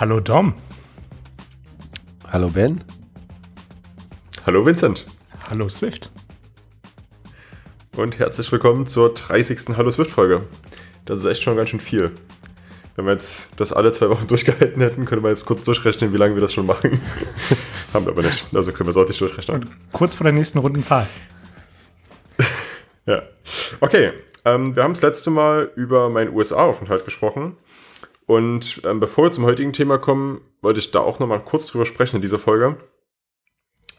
Hallo Dom. Hallo Ben. Hallo Vincent. Hallo Swift. Und herzlich willkommen zur 30. Hallo Swift Folge. Das ist echt schon ganz schön viel. Wenn wir jetzt das alle zwei Wochen durchgehalten hätten, könnte man jetzt kurz durchrechnen, wie lange wir das schon machen. Haben wir aber nicht. Also können wir sollte durchrechnen. Und kurz vor der nächsten Rundenzahl. ja. Okay. Ähm, wir haben das letzte Mal über meinen USA-Aufenthalt gesprochen. Und ähm, bevor wir zum heutigen Thema kommen, wollte ich da auch nochmal kurz drüber sprechen in dieser Folge.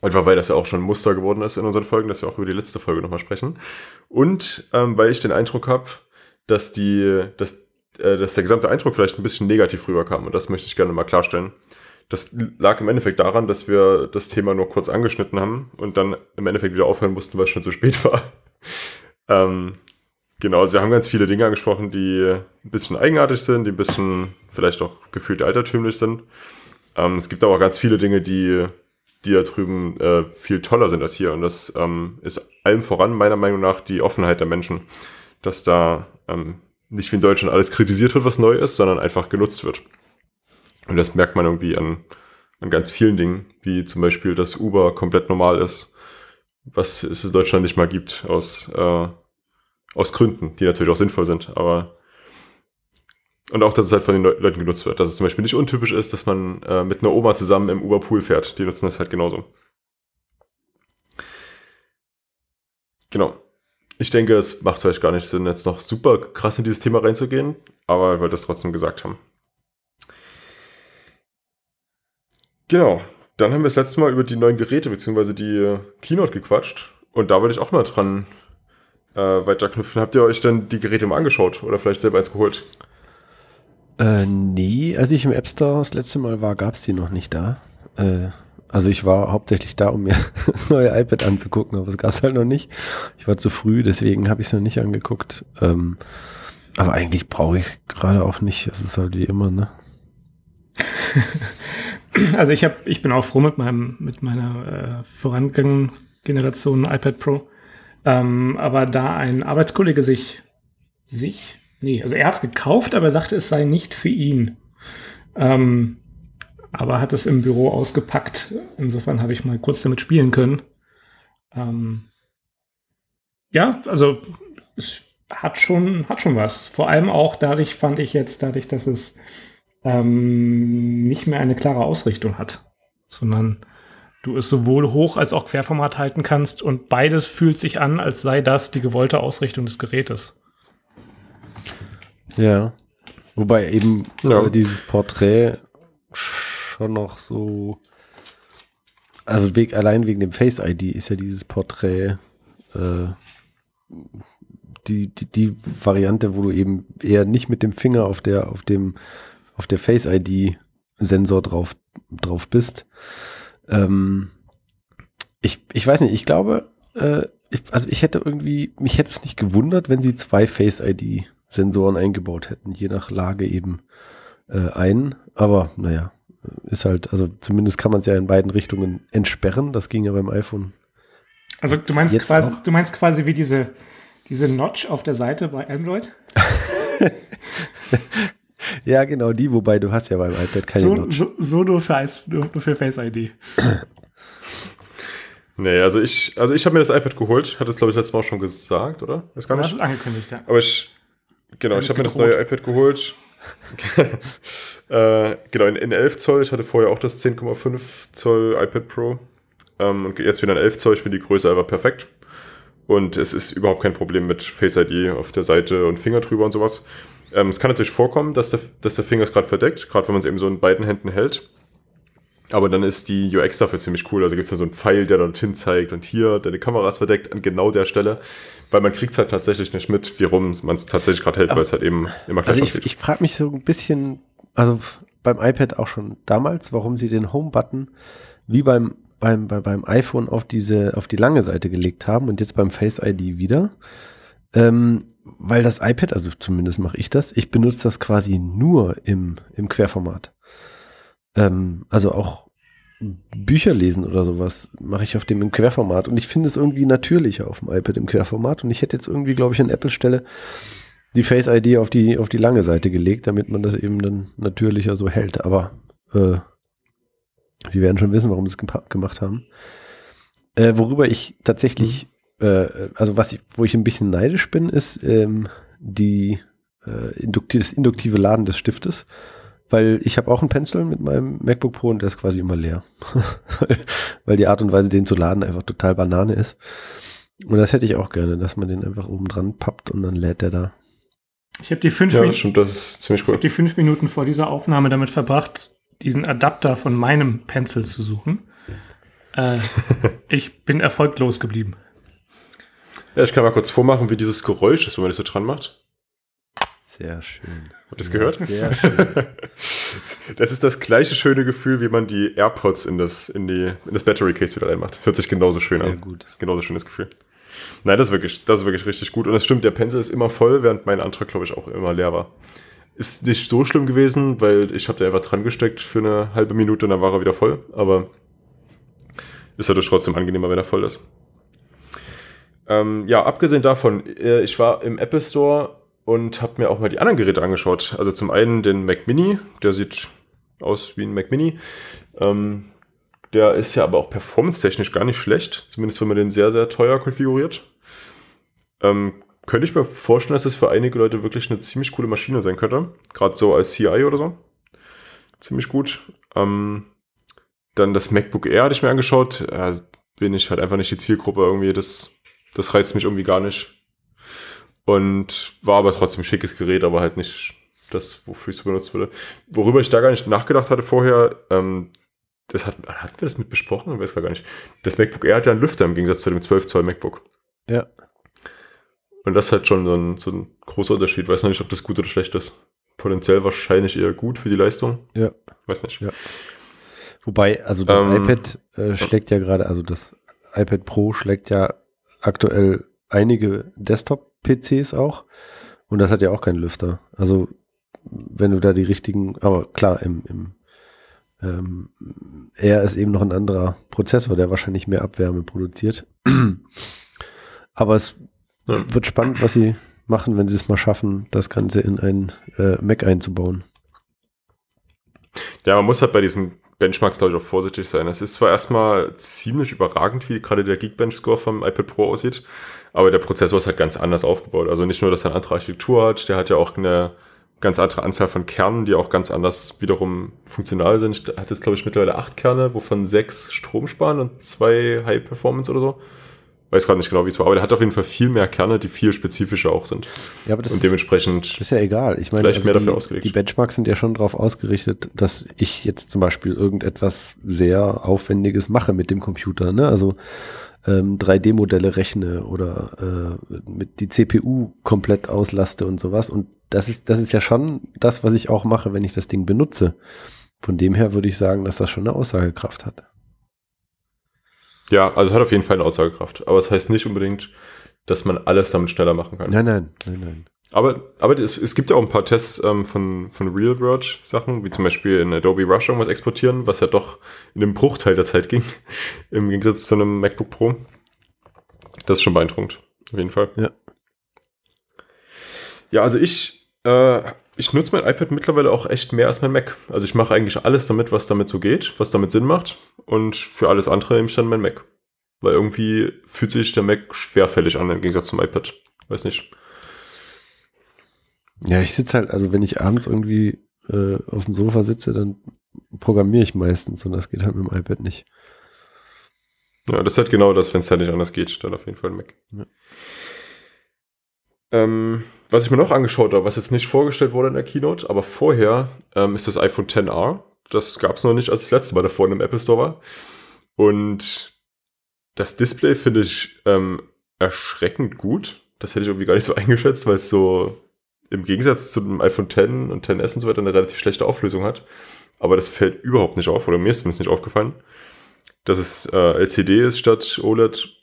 Einfach weil das ja auch schon ein Muster geworden ist in unseren Folgen, dass wir auch über die letzte Folge nochmal sprechen. Und ähm, weil ich den Eindruck habe, dass dass, äh, dass der gesamte Eindruck vielleicht ein bisschen negativ rüberkam. Und das möchte ich gerne mal klarstellen. Das lag im Endeffekt daran, dass wir das Thema nur kurz angeschnitten haben und dann im Endeffekt wieder aufhören mussten, weil es schon zu spät war. ähm, Genau, also wir haben ganz viele Dinge angesprochen, die ein bisschen eigenartig sind, die ein bisschen vielleicht auch gefühlt altertümlich sind. Ähm, es gibt aber auch ganz viele Dinge, die, die da drüben äh, viel toller sind als hier. Und das ähm, ist allem voran meiner Meinung nach die Offenheit der Menschen, dass da ähm, nicht wie in Deutschland alles kritisiert wird, was neu ist, sondern einfach genutzt wird. Und das merkt man irgendwie an, an ganz vielen Dingen, wie zum Beispiel, dass Uber komplett normal ist, was es in Deutschland nicht mal gibt, aus äh, aus Gründen, die natürlich auch sinnvoll sind, aber und auch, dass es halt von den Le Leuten genutzt wird. Dass es zum Beispiel nicht untypisch ist, dass man äh, mit einer Oma zusammen im Uber-Pool fährt. Die nutzen das halt genauso. Genau. Ich denke, es macht vielleicht gar nicht Sinn, jetzt noch super krass in dieses Thema reinzugehen, aber ich wollte das trotzdem gesagt haben. Genau. Dann haben wir das letzte Mal über die neuen Geräte bzw. die Keynote gequatscht. Und da würde ich auch mal dran äh, weiterknüpfen. Habt ihr euch denn die Geräte mal angeschaut oder vielleicht selber eins geholt? Äh, nee, als ich im App Store das letzte Mal war, gab es die noch nicht da. Äh, also ich war hauptsächlich da, um mir das neue iPad anzugucken, aber es gab es halt noch nicht. Ich war zu früh, deswegen habe ich es noch nicht angeguckt. Ähm, aber eigentlich brauche ich es gerade auch nicht. Es ist halt wie immer, ne? Also ich habe, ich bin auch froh mit meinem, mit meiner äh, vorangegangenen Generation iPad Pro. Ähm, aber da ein Arbeitskollege sich, sich, nee, also er hat es gekauft, aber er sagte, es sei nicht für ihn. Ähm, aber hat es im Büro ausgepackt. Insofern habe ich mal kurz damit spielen können. Ähm, ja, also es hat schon, hat schon was. Vor allem auch dadurch fand ich jetzt, dadurch, dass es ähm, nicht mehr eine klare Ausrichtung hat, sondern du es sowohl hoch als auch querformat halten kannst und beides fühlt sich an, als sei das die gewollte Ausrichtung des Gerätes. Ja. Wobei eben ja. äh, dieses Porträt schon noch so. Also weg, allein wegen dem Face ID ist ja dieses Porträt äh, die, die, die Variante, wo du eben eher nicht mit dem Finger auf der, auf dem, auf der Face ID Sensor drauf, drauf bist, ähm, ich, ich weiß nicht, ich glaube, äh, ich, also ich hätte irgendwie, mich hätte es nicht gewundert, wenn sie zwei Face-ID-Sensoren eingebaut hätten, je nach Lage eben äh, ein. Aber naja, ist halt, also zumindest kann man es ja in beiden Richtungen entsperren. Das ging ja beim iPhone. Also du meinst quasi, auch. du meinst quasi wie diese, diese Notch auf der Seite bei Android? Ja, genau, die, wobei du hast ja beim iPad keine so, Notch. So, so nur, für, nur, nur für Face ID. Nee, also ich, also ich habe mir das iPad geholt, hatte es glaube ich letztes Mal auch schon gesagt, oder? Ist gar nicht. angekündigt, ja. Aber ich, genau, Damit ich habe mir das neue iPad geholt. äh, genau, in, in 11 Zoll. Ich hatte vorher auch das 10,5 Zoll iPad Pro. Ähm, und jetzt wieder ein 11 Zoll. Ich finde die Größe einfach perfekt. Und es ist überhaupt kein Problem mit Face ID auf der Seite und Finger drüber und sowas. Ähm, es kann natürlich vorkommen, dass der, dass der Finger es gerade verdeckt, gerade wenn man es eben so in beiden Händen hält. Aber dann ist die UX dafür ziemlich cool. Also gibt es da so einen Pfeil, der dorthin zeigt und hier, deine Kamera ist verdeckt an genau der Stelle. Weil man kriegt es halt tatsächlich nicht mit, wie rum man es tatsächlich gerade hält, weil es halt eben immer gleich also ich, Ich frage mich so ein bisschen, also beim iPad auch schon damals, warum sie den Home-Button wie beim, beim, bei, beim iPhone auf diese, auf die lange Seite gelegt haben und jetzt beim Face ID wieder. Ähm, weil das iPad, also zumindest mache ich das, ich benutze das quasi nur im, im Querformat. Ähm, also auch Bücher lesen oder sowas mache ich auf dem im Querformat und ich finde es irgendwie natürlicher auf dem iPad im Querformat und ich hätte jetzt irgendwie, glaube ich, an Apple-Stelle die Face ID auf die, auf die lange Seite gelegt, damit man das eben dann natürlicher so hält. Aber Äh, Sie werden schon wissen, warum sie es gemacht haben. Äh, worüber ich tatsächlich, mhm. Äh, also was ich, wo ich ein bisschen neidisch bin, ist ähm, die äh, induktiv, das induktive Laden des Stiftes. Weil ich habe auch einen Pencil mit meinem MacBook Pro und der ist quasi immer leer. weil die Art und Weise, den zu laden, einfach total Banane ist. Und das hätte ich auch gerne, dass man den einfach oben dran pappt und dann lädt der da. Ich habe die fünf ja, Minuten. das ist ziemlich cool. Ich die fünf Minuten vor dieser Aufnahme damit verbracht, diesen Adapter von meinem Pencil zu suchen. Äh, ich bin erfolglos geblieben. Ja, ich kann mal kurz vormachen, wie dieses Geräusch ist, wenn man das so dran macht. Sehr schön. Habt ihr das gehört? Sehr schön. das ist das gleiche schöne Gefühl, wie man die AirPods in das, in die, in das Battery Case wieder reinmacht. Hört sich genauso schön Sehr an. Gut. Das ist genauso schönes Gefühl. Nein, das ist wirklich, das ist wirklich richtig gut. Und es stimmt, der Pencil ist immer voll, während mein Antrag, glaube ich, auch immer leer war. Ist nicht so schlimm gewesen, weil ich habe da einfach dran gesteckt für eine halbe Minute und dann war er wieder voll. Aber ist dadurch trotzdem angenehmer, wenn er voll ist. Ähm, ja, abgesehen davon, äh, ich war im Apple Store und habe mir auch mal die anderen Geräte angeschaut. Also zum einen den Mac Mini, der sieht aus wie ein Mac Mini. Ähm, der ist ja aber auch performance-technisch gar nicht schlecht, zumindest wenn man den sehr, sehr teuer konfiguriert. Ähm, könnte ich mir vorstellen, dass es für einige Leute wirklich eine ziemlich coole Maschine sein könnte. Gerade so als CI oder so. Ziemlich gut. Ähm, dann das MacBook Air hatte ich mir angeschaut. Äh, bin ich halt einfach nicht die Zielgruppe irgendwie. Das, das reizt mich irgendwie gar nicht. Und war aber trotzdem schickes Gerät, aber halt nicht das, wofür ich es benutzt würde. Worüber ich da gar nicht nachgedacht hatte vorher, ähm, das hat, hatten wir das mit besprochen? Ich weiß gar nicht. Das MacBook Air hat ja einen Lüfter im Gegensatz zu dem 12 Zoll MacBook. Ja. Und das ist halt schon so ein, so ein großer Unterschied. Weiß noch nicht, ob das gut oder schlecht ist. Potenziell wahrscheinlich eher gut für die Leistung. Ja. Weiß nicht. Ja. Wobei, also das ähm, iPad äh, schlägt ja gerade, also das iPad Pro schlägt ja aktuell einige Desktop-PCs auch. Und das hat ja auch keinen Lüfter. Also wenn du da die richtigen, aber klar, im, im ähm, er ist eben noch ein anderer Prozessor, der wahrscheinlich mehr Abwärme produziert. aber es ja. Wird spannend, was sie machen, wenn sie es mal schaffen, das Ganze in ein äh, Mac einzubauen. Ja, man muss halt bei diesen Benchmarks, glaube ich, auch vorsichtig sein. Es ist zwar erstmal ziemlich überragend, wie gerade der Geekbench-Score vom iPad Pro aussieht, aber der Prozessor ist halt ganz anders aufgebaut. Also nicht nur, dass er eine andere Architektur hat, der hat ja auch eine ganz andere Anzahl von Kernen, die auch ganz anders wiederum funktional sind. Hat jetzt, glaube ich, mittlerweile acht Kerne, wovon sechs Strom sparen und zwei High Performance oder so weiß gerade nicht genau, wie es war, aber der hat auf jeden Fall viel mehr Kerne, die viel spezifischer auch sind. Ja, aber das und dementsprechend ist, ist ja egal. Ich meine, vielleicht also mehr die, dafür ausgelegt. Die Benchmarks sind ja schon darauf ausgerichtet, dass ich jetzt zum Beispiel irgendetwas sehr Aufwendiges mache mit dem Computer. Ne? Also ähm, 3D-Modelle rechne oder äh, mit die CPU komplett auslaste und sowas. Und das ist, das ist ja schon das, was ich auch mache, wenn ich das Ding benutze. Von dem her würde ich sagen, dass das schon eine Aussagekraft hat. Ja, also es hat auf jeden Fall eine Aussagekraft. Aber es das heißt nicht unbedingt, dass man alles damit schneller machen kann. Nein, nein, nein, nein. Aber, aber es, es gibt ja auch ein paar Tests ähm, von, von Real-World-Sachen, wie zum Beispiel in Adobe Rush irgendwas exportieren, was ja doch in einem Bruchteil der Zeit ging, im Gegensatz zu einem MacBook Pro. Das ist schon beeindruckend, auf jeden Fall. Ja. Ja, also ich äh, ich nutze mein iPad mittlerweile auch echt mehr als mein Mac. Also ich mache eigentlich alles damit, was damit so geht, was damit Sinn macht. Und für alles andere nehme ich dann mein Mac. Weil irgendwie fühlt sich der Mac schwerfällig an im Gegensatz zum iPad. Weiß nicht. Ja, ich sitze halt, also wenn ich abends irgendwie äh, auf dem Sofa sitze, dann programmiere ich meistens und das geht halt mit dem iPad nicht. Ja, das ist halt genau das, wenn es halt nicht anders geht, dann auf jeden Fall ein Mac. Ja. Ähm, was ich mir noch angeschaut habe, was jetzt nicht vorgestellt wurde in der Keynote, aber vorher ähm, ist das iPhone XR. Das gab es noch nicht, als das letzte Mal davor in einem Apple Store war. Und das Display finde ich ähm, erschreckend gut. Das hätte ich irgendwie gar nicht so eingeschätzt, weil es so im Gegensatz zu dem iPhone X und XS und so weiter eine relativ schlechte Auflösung hat. Aber das fällt überhaupt nicht auf, oder mir ist zumindest nicht aufgefallen. Dass es äh, LCD ist statt OLED,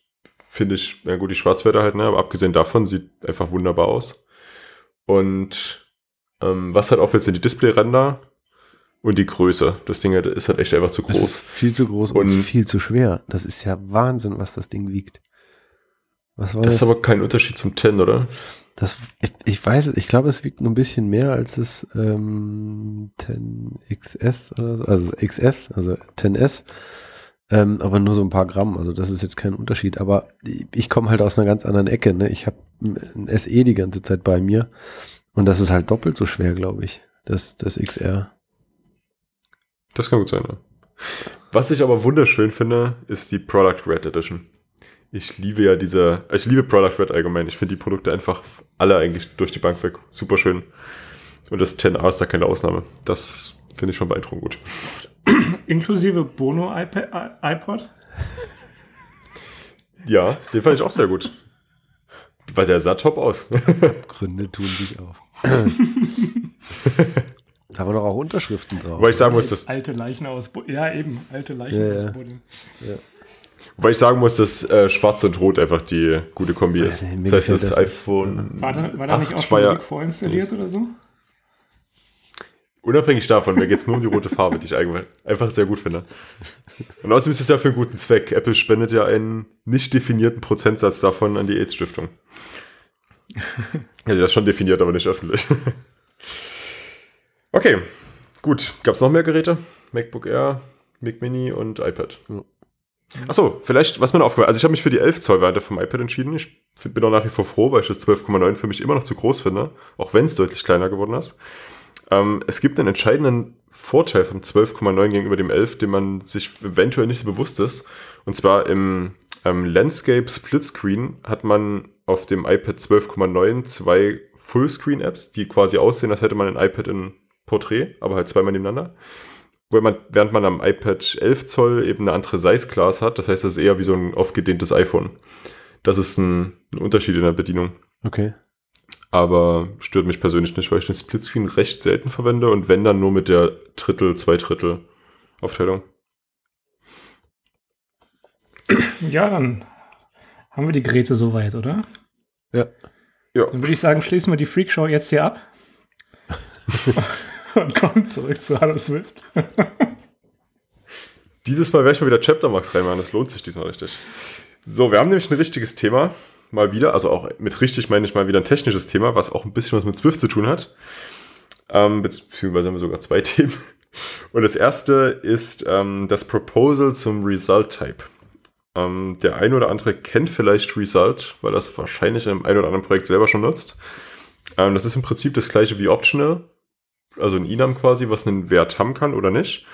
finde ich, ja gut, die Schwarzwälder halt, ne? aber abgesehen davon sieht einfach wunderbar aus. Und ähm, was halt auffällt, sind die Displayränder und die Größe. Das Ding ist halt echt einfach zu groß. Viel zu groß und, und, viel zu schwer. Das ist ja Wahnsinn, was das Ding wiegt. Was war das? Das ist aber kein Unterschied zum 10, oder? Das, ich, ich weiß es, ich glaube, es wiegt nur ein bisschen mehr als das ähm, 10XS oder so, also XS, also 10S. Ähm, aber nur so ein paar Gramm, also das ist jetzt kein Unterschied. Aber ich komme halt aus einer ganz anderen Ecke. Ne? Ich habe ein SE die ganze Zeit bei mir und das ist halt doppelt so schwer, glaube ich, das, das XR. Das kann gut sein, ja. Was ich aber wunderschön finde, ist die Product Red Edition. Ich liebe ja diese, ich liebe Product Red allgemein. Ich finde die Produkte einfach alle eigentlich durch die Bank weg super schön. Und das 10A ist da keine Ausnahme. Das finde ich schon beeindruckend gut. Inklusive Bono iPad, iPod? Ja, den fand ich auch sehr gut. Weil der sah top aus. Gründe tun sich auf. da waren doch auch Unterschriften drauf. Weil ich sagen muss, dass. Alte Leichen aus Bo Ja, eben, alte Leichen Ja, aus ja. Boden. Ja. Wobei ich sagen muss, dass äh, Schwarz und Rot einfach die gute Kombi ist. mir Das heißt, das das. iPhone. War da, war da nicht auch 8 schon ja- Musik vorinstalliert oder so? Unabhängig davon, mir geht es nur um die rote Farbe, die ich eigentlich einfach sehr gut finde. Und außerdem ist es ja für einen guten Zweck. Apple spendet ja einen nicht definierten Prozentsatz davon an die AIDS-Stiftung. Die das schon definiert, aber nicht öffentlich. Okay, gut. Gab es noch mehr Geräte? MacBook Air, Mac Mini und iPad. Achso, vielleicht, was mir aufgefallen Also ich habe mich für die 11 Zoll Variante vom iPad entschieden. Ich bin auch nach wie vor froh, weil ich das 12,9 für mich immer noch zu groß finde, auch wenn es deutlich kleiner geworden ist. Ähm, es gibt einen entscheidenden Vorteil vom 12,9 gegenüber dem 11, den man sich eventuell nicht so bewusst ist. Und zwar im ähm, Landscape Split Screen hat man auf dem iPad 12,9 zwei Fullscreen-Apps, die quasi aussehen, als hätte man ein iPad in Portrait, aber halt zweimal nebeneinander. Man, während man am iPad 11 Zoll eben eine andere Size-Class hat, das heißt, das ist eher wie so ein aufgedehntes iPhone. Das ist ein, ein Unterschied in der Bedienung. Okay. Aber stört mich persönlich nicht, weil ich den Splitscreen recht selten verwende und wenn dann nur mit der Drittel, Zweidrittel Aufteilung. Ja, dann haben wir die Geräte soweit, oder? Ja. Ja. Dann würde ich sagen, schließen wir die Freakshow jetzt hier ab. Und kommen zurück zu Hallo Swift. Dieses Mal werde ich mal wieder Chaptermarks reinmachen, das lohnt sich diesmal richtig. So, wir haben nämlich ein richtiges Thema, mal wieder, also auch mit richtig meine ich mal wieder ein technisches Thema, was auch ein bisschen was mit Swift zu tun hat. Ähm, beziehungsweise haben wir sogar zwei Themen. Und das erste ist ähm, das Proposal zum Result Type. Ähm, der ein oder andere kennt vielleicht Result, weil das wahrscheinlich in einem ein oder anderen Projekt selber schon nutzt. Ähm, das ist im Prinzip das gleiche wie Optional, also ein Enum quasi, was einen Wert haben kann oder nicht.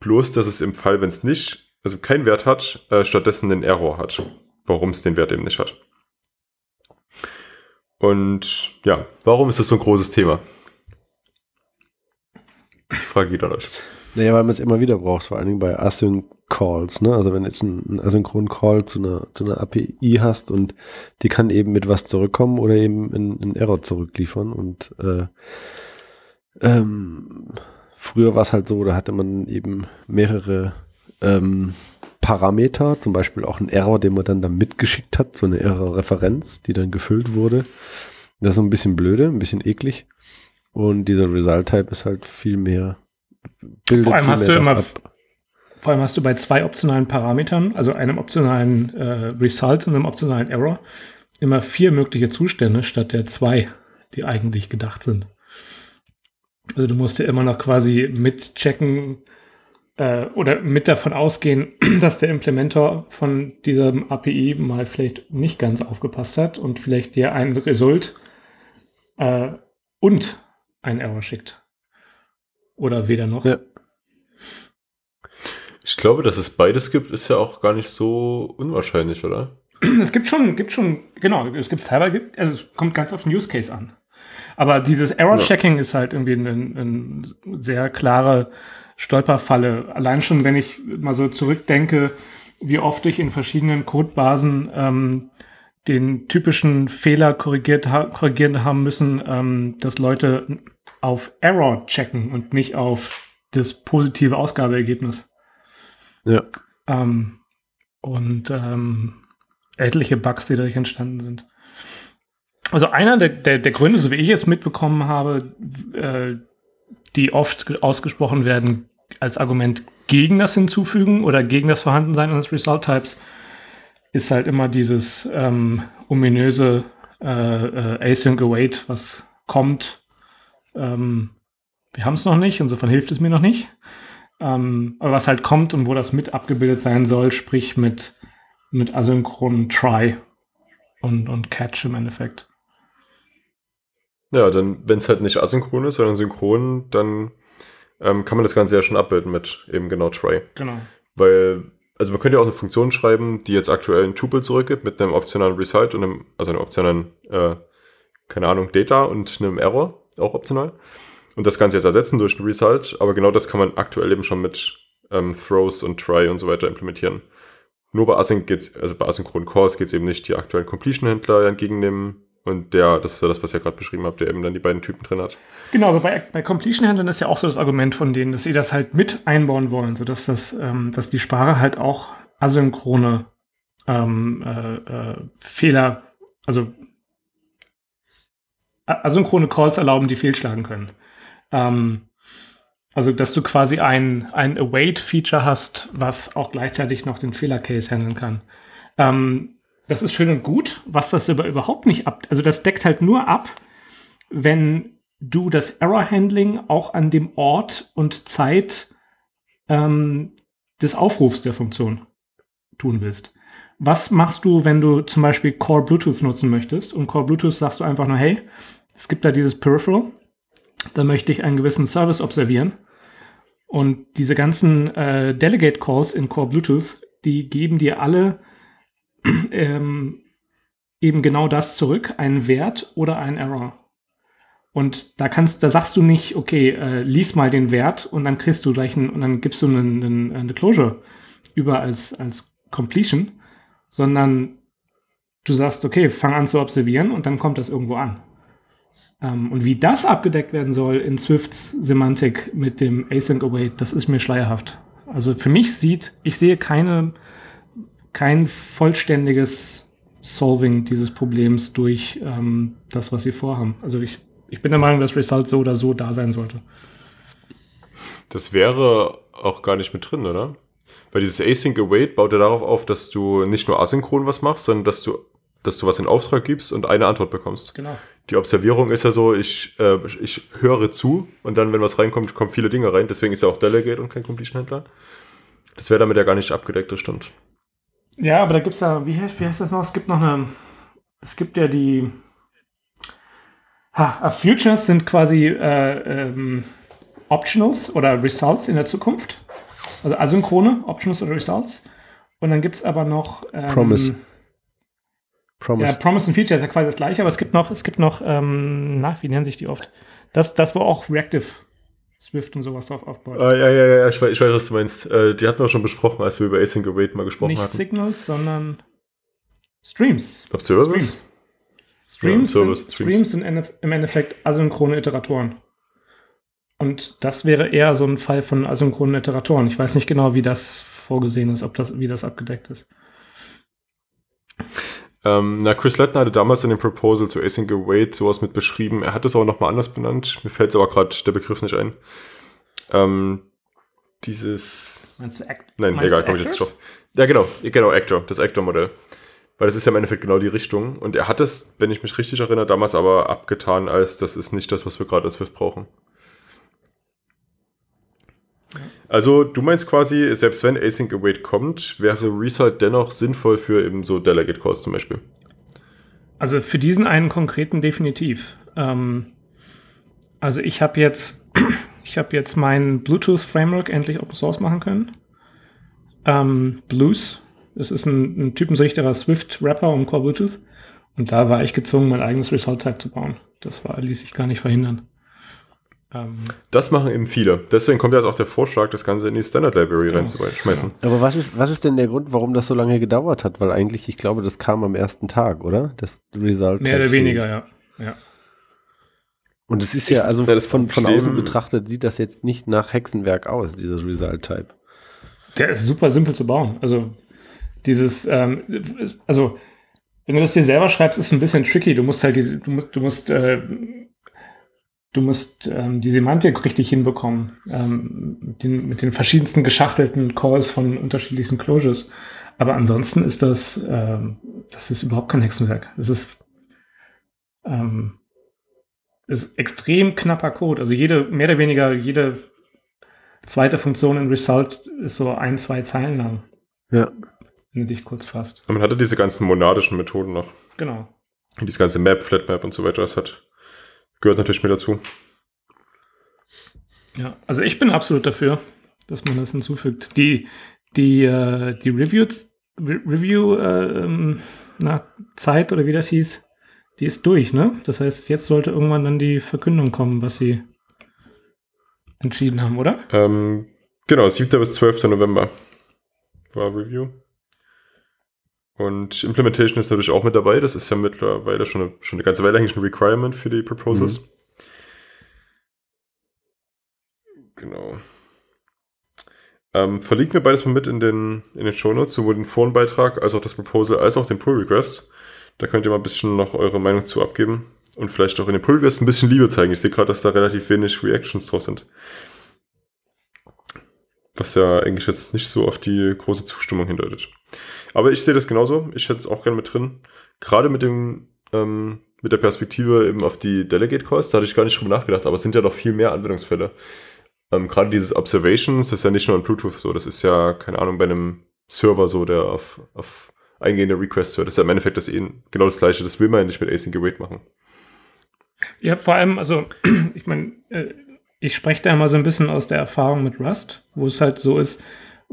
Bloß, dass es im Fall, wenn es nicht, also keinen Wert hat, äh, stattdessen einen Error hat. Warum es den Wert eben nicht hat. Und ja, warum ist das so ein großes Thema? Die Frage geht an euch. Naja, weil man es immer wieder braucht, vor allen Dingen bei Async-Calls, ne? Also wenn du jetzt einen, Asynchron-Call zu einer, zu einer API hast und die kann eben mit was zurückkommen oder eben einen, einen Error zurückliefern und äh, ähm, früher war es halt so, da hatte man eben mehrere ähm, Parameter, zum Beispiel auch einen Error, den man dann da mitgeschickt hat, so eine Error-Referenz, die dann gefüllt wurde. Das ist so ein bisschen blöde, ein bisschen eklig. Und dieser Result-Type ist halt viel mehr bildet Vor allem viel hast du immer ab. Vor allem hast du bei zwei optionalen Parametern, also einem optionalen äh, Result und einem optionalen Error, immer vier mögliche Zustände statt der zwei, die eigentlich gedacht sind. Also du musst ja immer noch quasi mitchecken äh, oder mit davon ausgehen, dass der Implementor von diesem API mal vielleicht nicht ganz aufgepasst hat und vielleicht dir ein Result äh, und ein Error schickt. Oder weder noch. Ja. Ich glaube, dass es beides gibt, ist ja auch gar nicht so unwahrscheinlich, oder? Es gibt schon, gibt schon, genau, es gibt gibt, also es kommt ganz auf den Use Case an. Aber dieses Error-Checking ist halt irgendwie eine ein sehr klare Stolperfalle. Allein schon, wenn ich mal so zurückdenke, wie oft ich in verschiedenen Codebasen ähm, den typischen Fehler korrigiert ha korrigieren haben müssen, ähm, dass Leute auf Error checken und nicht auf das positive Ausgabeergebnis. Ja. Ähm, und ähm, etliche Bugs, die dadurch entstanden sind. Also einer der, der, der Gründe, so wie ich es mitbekommen habe, äh, die oft ausgesprochen werden als Argument gegen das Hinzufügen oder gegen das Vorhandensein eines Result Types, ist halt immer dieses ähm, ominöse äh, äh, Async Await, was kommt. Ähm, wir haben es noch nicht, insofern hilft es mir noch nicht. Ähm, aber was halt kommt und wo das mit abgebildet sein soll, sprich mit, mit asynchronen Try und, und Catch im Endeffekt. Ja, dann, wenn es halt nicht asynchron ist, sondern synchron, dann ähm, kann man das Ganze ja schon abbilden mit eben genau Try. Genau. Weil, also man könnte ja auch eine Funktion schreiben, die jetzt aktuell ein Tuple zurückgibt mit einem optionalen Result und einem, also einem optionalen, äh, keine Ahnung, Data und einem Error, auch optional. Und das Ganze jetzt ersetzen durch ein Result, aber genau das kann man aktuell eben schon mit ähm, Throws und Try und so weiter implementieren. Nur bei Async geht's, also bei asynchronen Calls geht's eben nicht die aktuellen Completion-Händler entgegennehmen und der, das ist ja das, was ihr gerade beschrieben habt, der eben dann die beiden Typen drin hat. Genau, aber bei, bei Completion-Händlern ist ja auch so das Argument von denen, dass sie das halt mit einbauen wollen, sodass das, ähm, dass die Sprache halt auch asynchrone ähm, äh, äh, Fehler, also asynchrone Calls erlauben, die fehlschlagen können. Ähm, also, dass du quasi ein, ein Await-Feature hast, was auch gleichzeitig noch den Fehler-Case handeln kann. Ähm, das ist schön und gut, was das aber überhaupt nicht ab, also das deckt halt nur ab, wenn du das Error-Handling auch an dem Ort und Zeit ähm, des Aufrufs der Funktion tun willst. Was machst du, wenn du zum Beispiel Core Bluetooth nutzen möchtest? Und Core Bluetooth sagst du einfach nur, hey, es gibt da dieses Peripheral, da möchte ich einen gewissen Service observieren. Und diese ganzen äh, Delegate Calls in Core Bluetooth, die geben dir alle ähm, eben genau das zurück, einen Wert oder einen Error. Und da kannst, da sagst du nicht, okay, äh, lies mal den Wert und dann kriegst du gleich einen, und dann gibst du einen, einen, eine Closure über als, als Completion, sondern du sagst, okay, fang an zu observieren und dann kommt das irgendwo an. Ähm, und wie das abgedeckt werden soll in Swifts Semantik mit dem Async Await, das ist mir schleierhaft. Also für mich sieht, ich sehe keine kein vollständiges Solving dieses Problems durch ähm, das, was sie vorhaben. Also ich, ich bin der Meinung, dass Result so oder so da sein sollte. Das wäre auch gar nicht mit drin, oder? Weil dieses Async Await baut ja darauf auf, dass du nicht nur asynchron was machst, sondern dass du, dass du was in Auftrag gibst und eine Antwort bekommst. Genau. Die Observierung ist ja so, ich, äh, ich höre zu und dann, wenn was reinkommt, kommen viele Dinge rein. Deswegen ist ja auch Delegate und kein Completion-Händler. Das wäre damit ja gar nicht abgedeckt, das stimmt. Ja, aber da gibt es ja, wie, wie heißt das noch? Es gibt noch eine, es gibt ja die, ha, Futures sind quasi äh, ähm, Optionals oder Results in der Zukunft. Also asynchrone Optionals oder Results. Und dann gibt es aber noch ähm, Promise. Promise. Ja, Promise und Feature ist ja quasi das gleiche, aber es gibt noch, es gibt noch, ähm, na, wie nennen sich die oft? Das, das wo auch Reactive Swift und sowas drauf aufbaut. Ah, ja, ja, ja, ich weiß, ich weiß, was du meinst. Äh, die hatten wir schon besprochen, als wir über Async Await mal gesprochen Nicht hatten. Nicht Signals, sondern Streams. Observers? Streams. Streams, ja, sind, Streams sind im Endeffekt asynchrone Iteratoren. Und das wäre eher so ein Fall von asynchronen Iteratoren. Ich weiß nicht genau, wie das vorgesehen ist, ob das, wie das abgedeckt ist. Ähm, na, Chris Lettner hatte damals in dem Proposal zu Async Await sowas mit beschrieben. Er hat es aber nochmal anders benannt. Mir fällt es aber gerade der Begriff nicht ein. Ähm, dieses. Meinst du Act? Nein, Meinst egal, komme ich jetzt drauf. Ja, genau, genau, Actor, das Actor-Modell. Weil das ist ja im Endeffekt genau die Richtung. Und er hat es, wenn ich mich richtig erinnere, damals aber abgetan, als das ist nicht das, was wir gerade als Swift brauchen. Also du meinst quasi, selbst wenn Async Await kommt, wäre Result dennoch sinnvoll für eben so Delegate Calls zum Beispiel? Also für diesen einen konkreten definitiv. Ähm, also ich habe jetzt, ich habe jetzt mein Bluetooth Framework endlich Open Source machen können. Ähm, Blues, das ist ein, ein typensichterer Swift Wrapper um Core Bluetooth. Und da war ich gezwungen, mein eigenes Result Type zu bauen. Das war, ließ sich gar nicht verhindern. Ähm, das machen eben viele. Deswegen kommt jetzt auch der Vorschlag, das Ganze in die Standard Library genau. reinzuschmeißen. Aber was ist, was ist denn der Grund, warum das so lange gedauert hat? Weil eigentlich, ich glaube, das kam am ersten Tag, oder? Das Result. Mehr oder weniger, ja. ja. Und es ist ja, also ja, von, von außen betrachtet, sieht das jetzt nicht nach Hexenwerk aus, dieses Result-Type. Der ist super simpel zu bauen. Also dieses, ähm, also wenn du das dir selber schreibst, ist es ein bisschen tricky. Du musst halt du musst, du musst äh, du musst ähm, die Semantik richtig hinbekommen, ähm, mit, den, mit den verschiedensten geschachtelten Calls von unterschiedlichsten Closures. Aber ansonsten ist das, ähm, das ist überhaupt kein Hexenwerk. Das ist, ähm, ist extrem knapper Code. Also jede, mehr oder weniger jede zweite Funktion in Result ist so ein, zwei Zeilen lang. Ja. Wenn du dich kurz fasst. Und man hatte diese ganzen monadischen Methoden noch. Genau. Diese ganze Map, Flatmap und so weiter, das hat, gehört natürlich mit dazu. Ja, also ich bin absolut dafür, dass man das hinzufügt. Die, die, äh, die Reviews, Re Review, äh, ähm, na, Zeit oder wie das hieß, die ist durch, ne? Das heißt, jetzt sollte irgendwann dann die Verkündung kommen, was sie entschieden haben, oder? Ähm, genau, 7. bis 12. November war Review. Und Implementation ist natürlich auch mit dabei. Das ist ja mittlerweile schon eine, schon eine ganze Weile eigentlich ein Requirement für die Proposals. Mhm. Genau. Ähm, verlinkt mir beides mal mit in den, in den Shownotes, sowohl den Forenbeitrag als auch das Proposal, als auch den Pull Request. Da könnt ihr mal ein bisschen noch eure Meinung zu abgeben und vielleicht auch in den Pull Request ein bisschen Liebe zeigen. Ich sehe gerade, dass da relativ wenig Reactions drauf sind. Was ja eigentlich jetzt nicht so auf die große Zustimmung hindeutet. Aber ich sehe das genauso. Ich hätte es auch gerne mit drin. Gerade mit dem, ähm, mit der Perspektive eben auf die Delegate Calls, da hatte ich gar nicht drüber nachgedacht, aber es sind ja noch viel mehr Anwendungsfälle. Ähm, gerade dieses Observations, das ist ja nicht nur in Bluetooth so, das ist ja, keine Ahnung, bei einem Server so, der auf, auf eingehende Requests hört. Das ist ja im Endeffekt das eh genau das gleiche. Das will man ja nicht mit Async Await machen. Ja, vor allem, also, ich meine, äh, ich spreche da immer so ein bisschen aus der Erfahrung mit Rust, wo es halt so ist,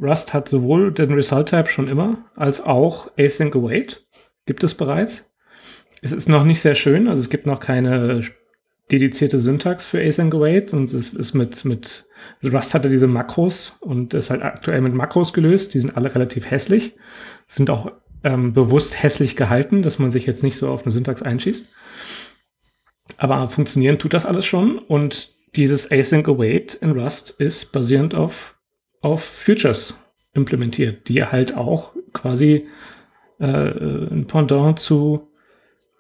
Rust hat sowohl den Result Type schon immer, als auch Async Await. Gibt es bereits. Es ist noch nicht sehr schön, also es gibt noch keine dedizierte Syntax für Async Await und es ist mit, mit also Rust hatte diese Makros und ist halt aktuell mit Makros gelöst. Die sind alle relativ hässlich, sind auch ähm, bewusst hässlich gehalten, dass man sich jetzt nicht so auf eine Syntax einschießt. Aber funktionieren tut das alles schon und dieses Async Await in Rust ist basierend auf, auf Futures implementiert, die halt auch quasi äh, ein Pendant zu,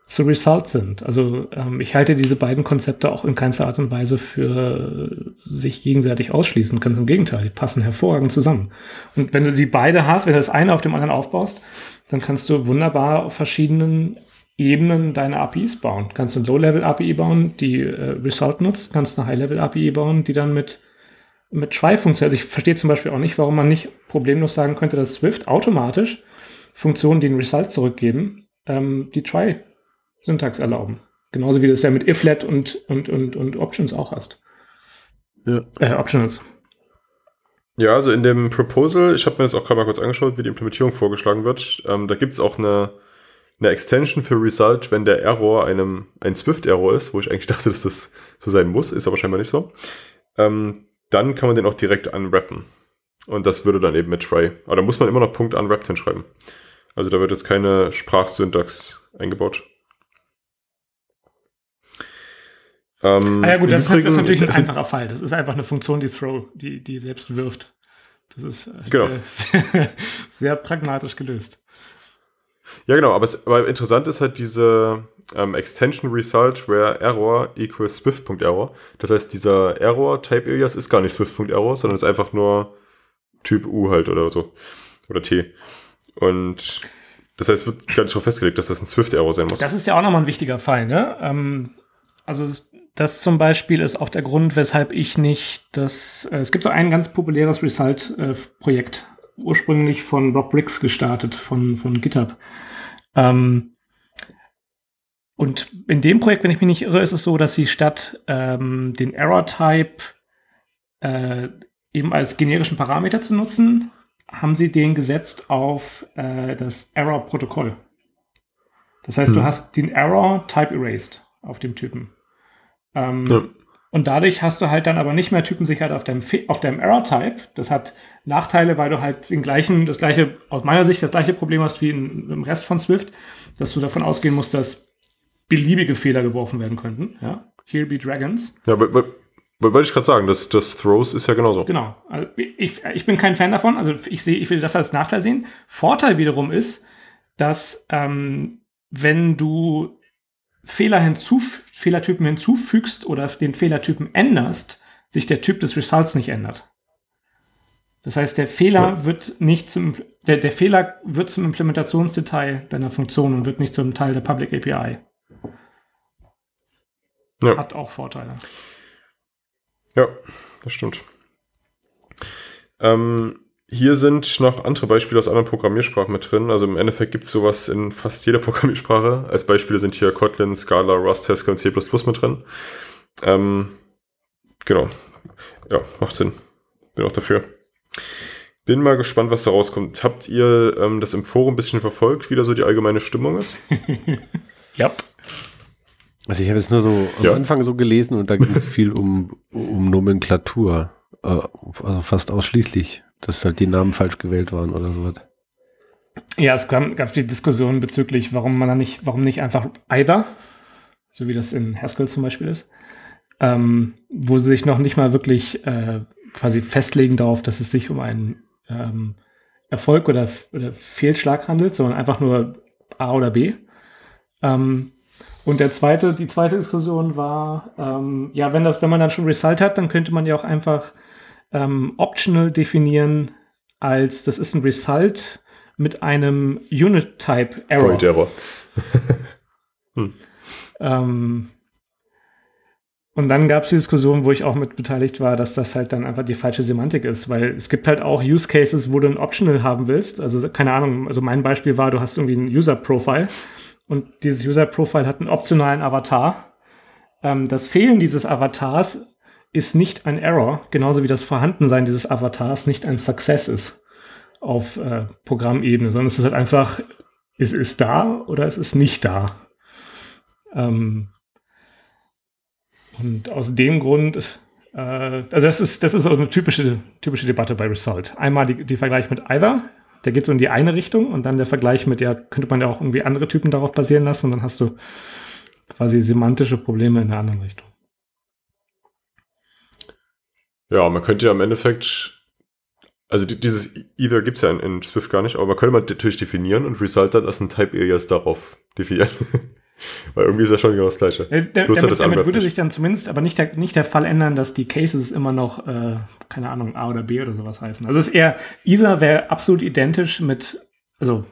zu Result sind. Also ähm, ich halte diese beiden Konzepte auch in keinster Art und Weise für sich gegenseitig ausschließen. Ganz im Gegenteil, die passen hervorragend zusammen. Und wenn du die beide hast, wenn du das eine auf dem anderen aufbaust, dann kannst du wunderbar auf verschiedenen Ebenen deine APIs bauen. Kannst eine Low-Level-API bauen, die äh, Result nutzt, kannst eine High-Level-API bauen, die dann mit, mit Try funktioniert. Also ich verstehe zum Beispiel auch nicht, warum man nicht problemlos sagen könnte, dass Swift automatisch Funktionen, die einen Result zurückgeben, ähm, die Try-Syntax erlauben. Genauso wie du es ja mit iflet und, und, und, und Options auch hast. Ja. Äh, Optionals. Ja, also in dem Proposal, ich habe mir das auch gerade mal kurz angeschaut, wie die Implementierung vorgeschlagen wird. Ähm, da gibt es auch eine eine Extension für Result, wenn der Error einem, ein Swift-Error ist, wo ich eigentlich dachte, dass das so sein muss, ist aber scheinbar nicht so. Ähm, dann kann man den auch direkt unwrappen. Und das würde dann eben mit Try. Aber da muss man immer noch Punkt unwrapped hinschreiben. Also da wird jetzt keine Sprachsyntax eingebaut. Ähm, ah ja gut, das, Übrigen, ist, natürlich ein einfacher Fall. Das ist einfach eine Funktion, die Throw, die, die selbst wirft. Das ist äh, genau. sehr, sehr, sehr pragmatisch gelöst. Ja, genau, aber, es, aber interessant ist halt diese ähm, Extension Result where Error equals Swift.error. Das heißt, dieser Error Type Alias ist gar nicht Swift.error, sondern ist einfach nur Typ U halt oder so. Oder T. Und das heißt, es wird gar nicht festgelegt, dass das ein Swift-Error sein muss. Das ist ja auch nochmal ein wichtiger Fall, ne? Ähm, also das zum Beispiel ist auch der Grund, weshalb ich nicht das. Äh, es gibt so ein ganz populäres Result-Projekt, äh, ursprünglich von Rob Briggs gestartet, von, von GitHub. Ähm, und in dem Projekt, wenn ich mich nicht irre, ist es so, dass sie statt ähm, den Error-Type äh, eben als generischen Parameter zu nutzen, haben sie den gesetzt auf äh, das Error-Protokoll. Das heißt, hm. du hast den Error Type erased auf dem Typen. Ähm, ja. Und dadurch hast du halt dann aber nicht mehr Typensicherheit auf deinem, auf deinem Error-Type. Das hat Nachteile, weil du halt den gleichen, das gleiche, aus meiner Sicht das gleiche Problem hast wie in, im Rest von Swift, dass du davon ausgehen musst, dass beliebige Fehler geworfen werden könnten. Ja? Here be Dragons. Ja, aber, aber wollte ich gerade sagen, das, das Throws ist ja genauso. Genau. Also ich, ich bin kein Fan davon. Also ich sehe, ich will das als Nachteil sehen. Vorteil wiederum ist, dass ähm, wenn du Fehler hinzuf Fehlertypen hinzufügst oder den Fehlertypen änderst, sich der Typ des Results nicht ändert. Das heißt, der Fehler wird nicht zum, der, der Fehler wird zum Implementationsdetail deiner Funktion und wird nicht zum Teil der Public API. ja. hat auch Vorteile. Ja, das stimmt. Ähm, hier sind noch andere Beispiele aus anderen Programmiersprachen mit drin. Also im Endeffekt gibt es sowas in fast jeder Programmiersprache. Als Beispiele sind hier Kotlin, Scala, Rust, Haskell und C++ mit drin. Ähm, genau. Ja, macht Sinn. Bin auch dafür. Bin mal gespannt, was da rauskommt. Habt ihr ähm, das im Forum ein bisschen verfolgt, wie da so die allgemeine Stimmung ist? ja. Also ich habe es nur so am ja. Anfang so gelesen und da ging es viel um, um Nomenklatur. Äh, also fast ausschließlich, dass halt die Namen falsch gewählt waren oder sowas. Ja, es gab, gab die Diskussion bezüglich, warum man nicht, warum nicht einfach either, so wie das in Haskell zum Beispiel ist, ähm, wo sie sich noch nicht mal wirklich äh, quasi festlegen darauf, dass es sich um einen ähm, Erfolg oder, oder, Fehlschlag handelt, sondern einfach nur A oder B. Ähm, und der zweite, die zweite Diskussion war, ähm, ja, wenn das, wenn man dann schon Result hat, dann könnte man ja auch einfach ähm, optional definieren als das ist ein Result mit einem Unit-Type Error. Void Error. hm. ähm, und dann gab es die Diskussion, wo ich auch mit beteiligt war, dass das halt dann einfach die falsche Semantik ist, weil es gibt halt auch Use Cases, wo du ein Optional haben willst. Also keine Ahnung, also mein Beispiel war, du hast irgendwie ein User Profile und dieses User Profile hat einen optionalen Avatar. Ähm, das Fehlen dieses Avatars ist nicht ein Error, genauso wie das Vorhandensein dieses Avatars nicht ein Success ist auf äh, Programmebene, sondern es ist halt einfach, es ist da oder es ist nicht da. Ähm, und aus dem Grund, äh, also das ist, das ist so eine typische, typische Debatte bei Result. Einmal die, die Vergleich mit either, der geht so in die eine Richtung und dann der Vergleich mit, ja, könnte man ja auch irgendwie andere Typen darauf basieren lassen und dann hast du quasi semantische Probleme in der anderen Richtung. Ja, man könnte ja im Endeffekt, also dieses Either gibt es ja in, in, Swift gar nicht, aber man könnte man natürlich definieren und Result dann als ein Type Alias darauf definieren. Weil irgendwie ist ja schon genau das Gleiche. Äh, der, Bloß damit, damit würde sich dann zumindest aber nicht der, nicht der Fall ändern, dass die Cases immer noch, äh, keine Ahnung, A oder B oder sowas heißen. Also es ist eher, either wäre absolut identisch mit, also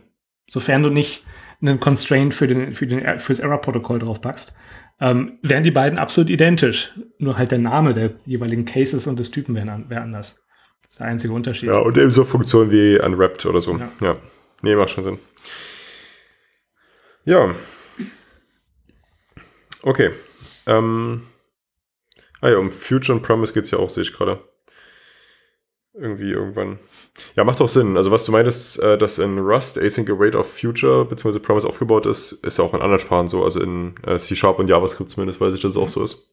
sofern du nicht einen Constraint für den, für den, fürs Error-Protokoll draufpackst, ähm, wären die beiden absolut identisch. Nur halt der Name der jeweiligen Cases und des Typen wären, wäre anders. Das ist der einzige Unterschied. Ja, und ebenso Funktionen wie Unwrapped oder so. Ja. ja. Nee, macht schon Sinn. Ja, Okay. Ähm, ah ja, um Future und Promise geht es ja auch, sehe ich gerade. Irgendwie irgendwann. Ja, macht doch Sinn. Also was du meintest, äh, dass in Rust Async Await of Future bzw. Promise aufgebaut ist, ist ja auch in anderen Sprachen so. Also in äh, C-Sharp und JavaScript zumindest weiß ich, dass es auch so ist.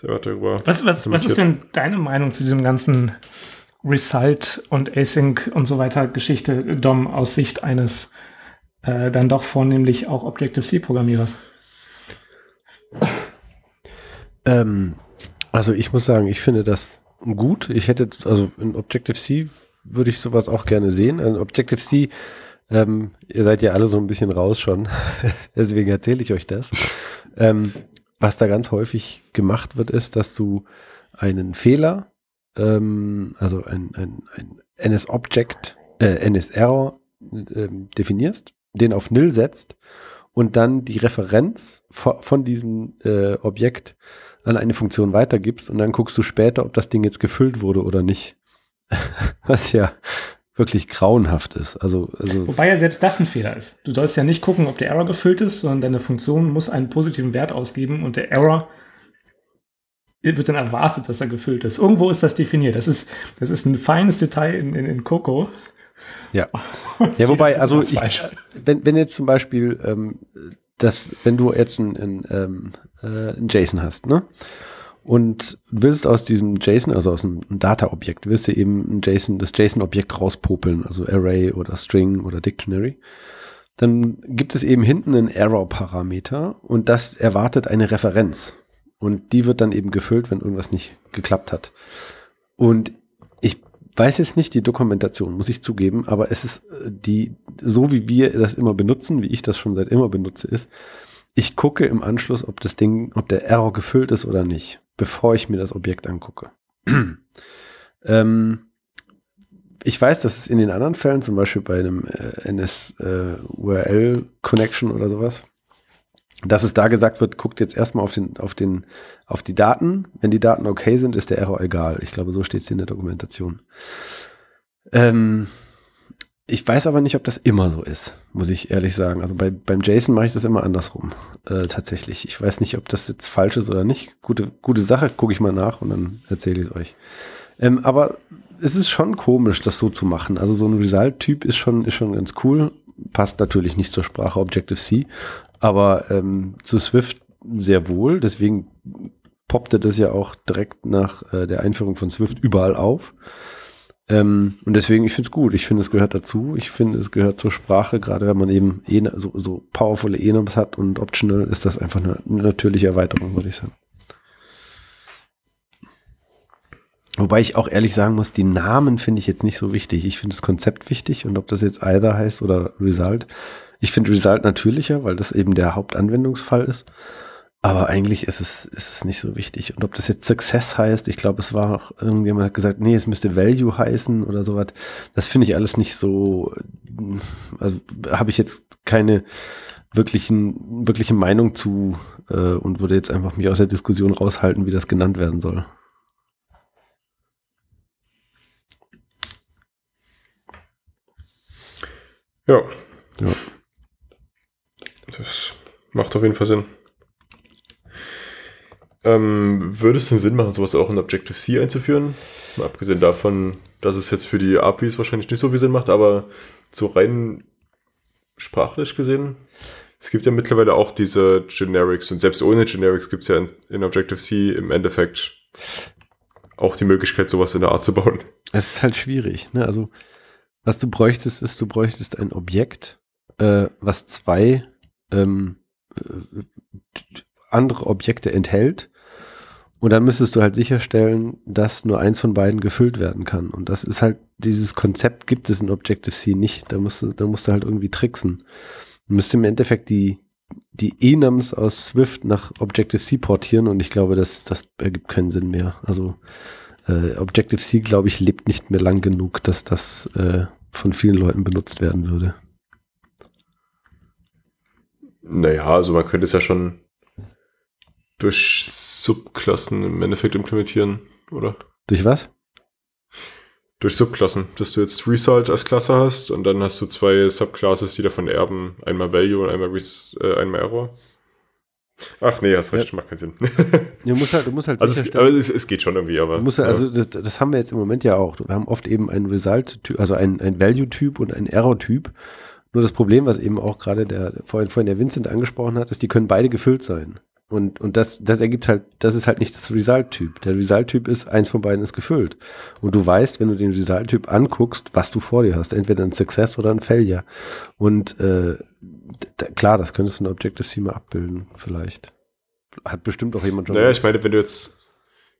Was, was, was ist denn deine Meinung zu diesem ganzen Result und Async und so weiter Geschichte, Dom, aus Sicht eines äh, dann doch vornehmlich auch Objective-C-Programmierers? Ähm, also ich muss sagen, ich finde das gut. Ich hätte, also in Objective-C würde ich sowas auch gerne sehen. Also Objective-C, ähm, ihr seid ja alle so ein bisschen raus schon, deswegen erzähle ich euch das. ähm, was da ganz häufig gemacht wird, ist, dass du einen Fehler, ähm, also ein, ein, ein NS-Object, äh, NS-Error äh, definierst, den auf Nil setzt und dann die Referenz von diesem äh, Objekt an eine Funktion weitergibst und dann guckst du später, ob das Ding jetzt gefüllt wurde oder nicht. Was ja wirklich grauenhaft ist. Also, also Wobei ja selbst das ein Fehler ist. Du sollst ja nicht gucken, ob der Error gefüllt ist, sondern deine Funktion muss einen positiven Wert ausgeben und der Error wird dann erwartet, dass er gefüllt ist. Irgendwo ist das definiert. Das ist, das ist ein feines Detail in, in, in Coco. Ja. Ja, wobei, also ich, wenn, wenn jetzt zum Beispiel ähm, das, wenn du jetzt ein, ein, ähm, äh, ein JSON hast, ne? Und willst aus diesem JSON, also aus einem Data-Objekt, willst du eben ein JSON, das JSON-Objekt rauspopeln, also Array oder String oder Dictionary, dann gibt es eben hinten einen Error-Parameter und das erwartet eine Referenz. Und die wird dann eben gefüllt, wenn irgendwas nicht geklappt hat. Und ich weiß jetzt nicht die Dokumentation, muss ich zugeben, aber es ist äh, die, so wie wir das immer benutzen, wie ich das schon seit immer benutze, ist, ich gucke im Anschluss, ob das Ding, ob der Error gefüllt ist oder nicht, bevor ich mir das Objekt angucke. ähm, ich weiß, dass es in den anderen Fällen, zum Beispiel bei einem äh, NS äh, oder sowas, dass es da gesagt wird, guckt jetzt erstmal auf den, auf den, auf die Daten. Wenn die Daten okay sind, ist der Error egal. Ich glaube, so steht es in der Dokumentation. Ähm, ich weiß aber nicht, ob das immer so ist, muss ich ehrlich sagen. Also bei, beim JSON mache ich das immer andersrum, äh, tatsächlich. Ich weiß nicht, ob das jetzt falsch ist oder nicht. Gute, gute Sache, gucke ich mal nach und dann erzähle ich es euch. Ähm, aber es ist schon komisch, das so zu machen. Also so ein Result-Typ ist schon, ist schon ganz cool. Passt natürlich nicht zur Sprache Objective-C, aber ähm, zu Swift sehr wohl. Deswegen poppte das ja auch direkt nach äh, der Einführung von Swift überall auf. Ähm, und deswegen, ich finde es gut. Ich finde, es gehört dazu. Ich finde, es gehört zur Sprache, gerade wenn man eben en so, so powervolle Enums hat und optional, ist das einfach eine, eine natürliche Erweiterung, würde ich sagen. Wobei ich auch ehrlich sagen muss, die Namen finde ich jetzt nicht so wichtig. Ich finde das Konzept wichtig und ob das jetzt either heißt oder Result. Ich finde Result natürlicher, weil das eben der Hauptanwendungsfall ist. Aber eigentlich ist es, ist es nicht so wichtig. Und ob das jetzt Success heißt, ich glaube, es war auch irgendjemand hat gesagt, nee, es müsste Value heißen oder sowas. Das finde ich alles nicht so, also habe ich jetzt keine wirklichen, wirkliche Meinung zu äh, und würde jetzt einfach mich aus der Diskussion raushalten, wie das genannt werden soll. Ja. Ja. Das macht auf jeden Fall Sinn. Ähm, würde es denn Sinn machen, sowas auch in Objective-C einzuführen? Mal abgesehen davon, dass es jetzt für die APIs wahrscheinlich nicht so viel Sinn macht, aber so rein sprachlich gesehen, es gibt ja mittlerweile auch diese Generics und selbst ohne Generics gibt es ja in, in Objective-C im Endeffekt auch die Möglichkeit, sowas in der Art zu bauen. Es ist halt schwierig, ne? Also was du bräuchtest, ist, du bräuchtest ein Objekt, äh, was zwei ähm, äh, andere Objekte enthält. Und dann müsstest du halt sicherstellen, dass nur eins von beiden gefüllt werden kann. Und das ist halt, dieses Konzept gibt es in Objective-C nicht. Da musst du, da musst du halt irgendwie tricksen. Du müsstest im Endeffekt die, die Enums aus Swift nach Objective-C portieren und ich glaube, das, das ergibt keinen Sinn mehr. Also äh, Objective-C, glaube ich, lebt nicht mehr lang genug, dass das äh, von vielen Leuten benutzt werden würde. Naja, also man könnte es ja schon durch Subklassen im Endeffekt implementieren, oder? Durch was? Durch Subklassen, dass du jetzt Result als Klasse hast und dann hast du zwei Subclasses, die davon erben. Einmal Value und einmal, Res äh, einmal Error. Ach nee, hast recht, ja. macht keinen Sinn. du musst halt, du musst halt also es, aber es, es, geht schon irgendwie, aber. Musst, also das, das, haben wir jetzt im Moment ja auch. Wir haben oft eben einen Result-Typ, also einen, einen Value-Typ und einen Error-Typ. Nur das Problem, was eben auch gerade der vorhin, vorhin der Vincent angesprochen hat, ist, die können beide gefüllt sein. Und, und das, das ergibt halt, das ist halt nicht das Result-Typ. Der Result-Typ ist, eins von beiden ist gefüllt. Und du weißt, wenn du den Result-Typ anguckst, was du vor dir hast. Entweder ein Success oder ein Failure. Und äh, klar, das könntest du in Objective-C mal abbilden, vielleicht. Hat bestimmt auch jemand schon. Naja, ich meine, wenn du jetzt,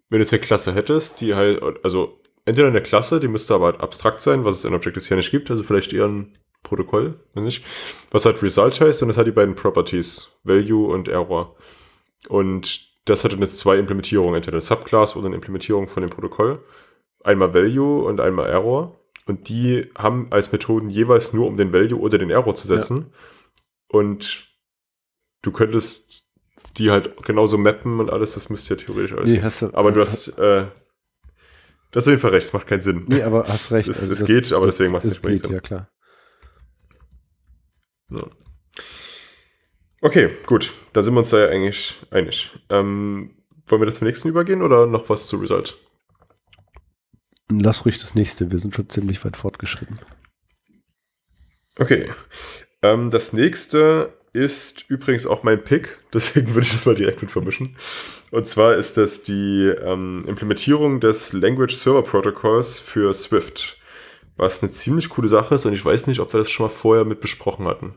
wenn du jetzt eine Klasse hättest, die halt, also entweder eine Klasse, die müsste aber halt abstrakt sein, was es in Objective-C nicht gibt, also vielleicht eher ein Protokoll, weiß nicht, was halt Result heißt und es hat die beiden Properties, Value und Error. Und das hat dann jetzt zwei Implementierungen, entweder eine Subclass oder eine Implementierung von dem Protokoll. Einmal Value und einmal Error. Und die haben als Methoden jeweils nur, um den Value oder den Error zu setzen. Ja. Und du könntest die halt genauso mappen und alles, das müsste ja theoretisch alles. Nee, du, aber du hast, äh, du hast auf jeden Fall recht, es macht keinen Sinn. Nee, aber hast recht. Es, also es geht, aber deswegen macht es nicht Sinn. Ja, klar. Ja. Okay, gut. Da sind wir uns da ja eigentlich einig. Ähm, wollen wir das zum nächsten übergehen oder noch was zu Result? Lass ruhig das nächste. Wir sind schon ziemlich weit fortgeschritten. Okay. Ähm, das nächste ist übrigens auch mein Pick, deswegen würde ich das mal direkt mit vermischen. Und zwar ist das die ähm, Implementierung des Language Server Protocols für Swift, was eine ziemlich coole Sache ist und ich weiß nicht, ob wir das schon mal vorher mit besprochen hatten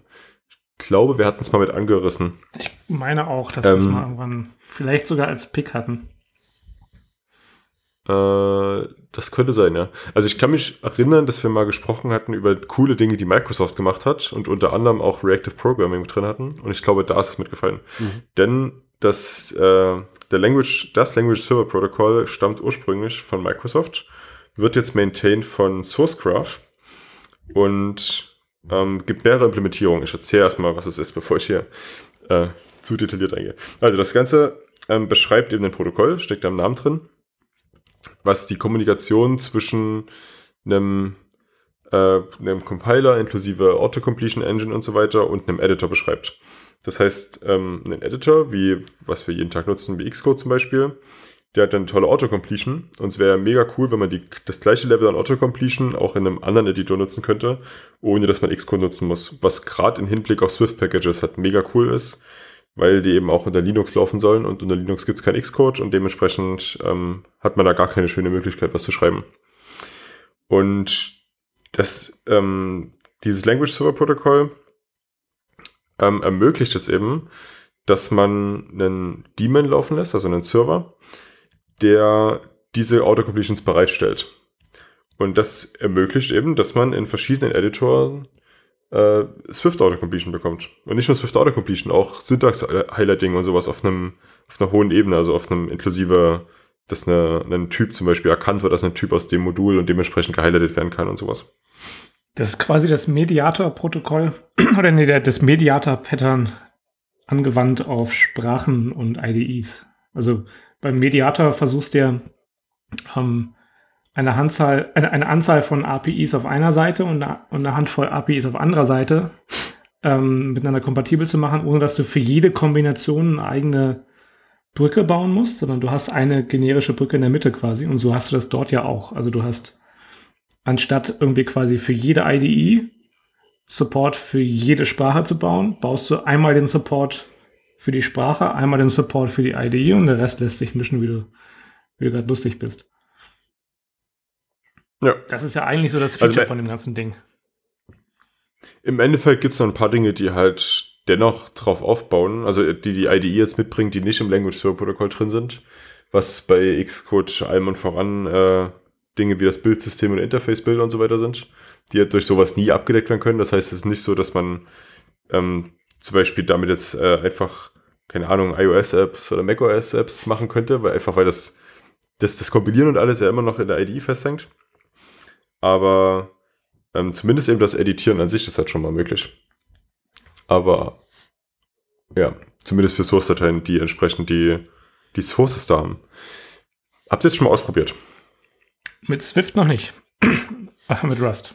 glaube, wir hatten es mal mit angerissen. Ich meine auch, dass ähm, wir es mal irgendwann vielleicht sogar als Pick hatten. Äh, das könnte sein, ja. Also ich kann mich erinnern, dass wir mal gesprochen hatten über coole Dinge, die Microsoft gemacht hat und unter anderem auch Reactive Programming drin hatten. Und ich glaube, da ist es mitgefallen. Mhm. Denn das, äh, der Language, das Language Server Protocol stammt ursprünglich von Microsoft, wird jetzt maintained von Sourcegraph und ähm, gibt mehrere Implementierungen. Ich erzähle erstmal, was es ist, bevor ich hier äh, zu detailliert eingehe. Also das Ganze ähm, beschreibt eben ein Protokoll, steckt da im Namen drin, was die Kommunikation zwischen einem, äh, einem Compiler inklusive Autocompletion Engine und so weiter und einem Editor beschreibt. Das heißt, ähm, ein Editor, wie was wir jeden Tag nutzen, wie Xcode zum Beispiel, der hat dann tolle Autocompletion und es wäre mega cool, wenn man die, das gleiche Level an Autocompletion auch in einem anderen Editor nutzen könnte, ohne dass man Xcode nutzen muss. Was gerade im Hinblick auf Swift-Packages halt mega cool ist, weil die eben auch unter Linux laufen sollen und unter Linux gibt es kein Xcode und dementsprechend ähm, hat man da gar keine schöne Möglichkeit, was zu schreiben. Und das, ähm, dieses Language Server Protokoll ähm, ermöglicht es eben, dass man einen Daemon laufen lässt, also einen Server, der diese Autocompletions bereitstellt. Und das ermöglicht eben, dass man in verschiedenen Editoren äh, Swift Autocompletion bekommt. Und nicht nur Swift Autocompletion, auch Syntax-Highlighting und sowas auf einem auf einer hohen Ebene, also auf einem inklusive, dass eine, ein Typ zum Beispiel erkannt wird als ein Typ aus dem Modul und dementsprechend gehighlightet werden kann und sowas. Das ist quasi das Mediator-Protokoll oder nee, das Mediator-Pattern angewandt auf Sprachen und IDEs. Also beim Mediator versuchst du ja ähm, eine, Handzahl, eine, eine, Anzahl von APIs auf einer Seite und eine, und eine Handvoll APIs auf anderer Seite ähm, miteinander kompatibel zu machen, ohne dass du für jede Kombination eine eigene Brücke bauen musst, sondern du hast eine generische Brücke in der Mitte quasi und so hast du das dort ja auch. Also du hast anstatt irgendwie quasi für jede IDE Support für jede Sprache zu bauen, baust du einmal den Support für die Sprache, einmal den Support für die IDE und der Rest lässt sich mischen, wie du, wie du gerade lustig bist. Ja. Das ist ja eigentlich so das also Feature also, von dem ganzen Ding. Im Endeffekt gibt es noch ein paar Dinge, die halt dennoch drauf aufbauen, also die die IDE jetzt mitbringt, die nicht im Language Server Protokoll drin sind, was bei Xcode allem und voran äh, Dinge wie das Bildsystem und Interface-Bild und so weiter sind, die halt durch sowas nie abgedeckt werden können. Das heißt, es ist nicht so, dass man ähm, zum Beispiel damit jetzt äh, einfach, keine Ahnung, iOS-Apps oder macOS-Apps machen könnte, weil einfach weil das, das, das Kompilieren und alles ja immer noch in der IDE festhängt. Aber ähm, zumindest eben das Editieren an sich ist halt schon mal möglich. Aber ja, zumindest für Source-Dateien, die entsprechend die, die Sources da haben. Habt ihr es schon mal ausprobiert? Mit Swift noch nicht. Ach, mit Rust.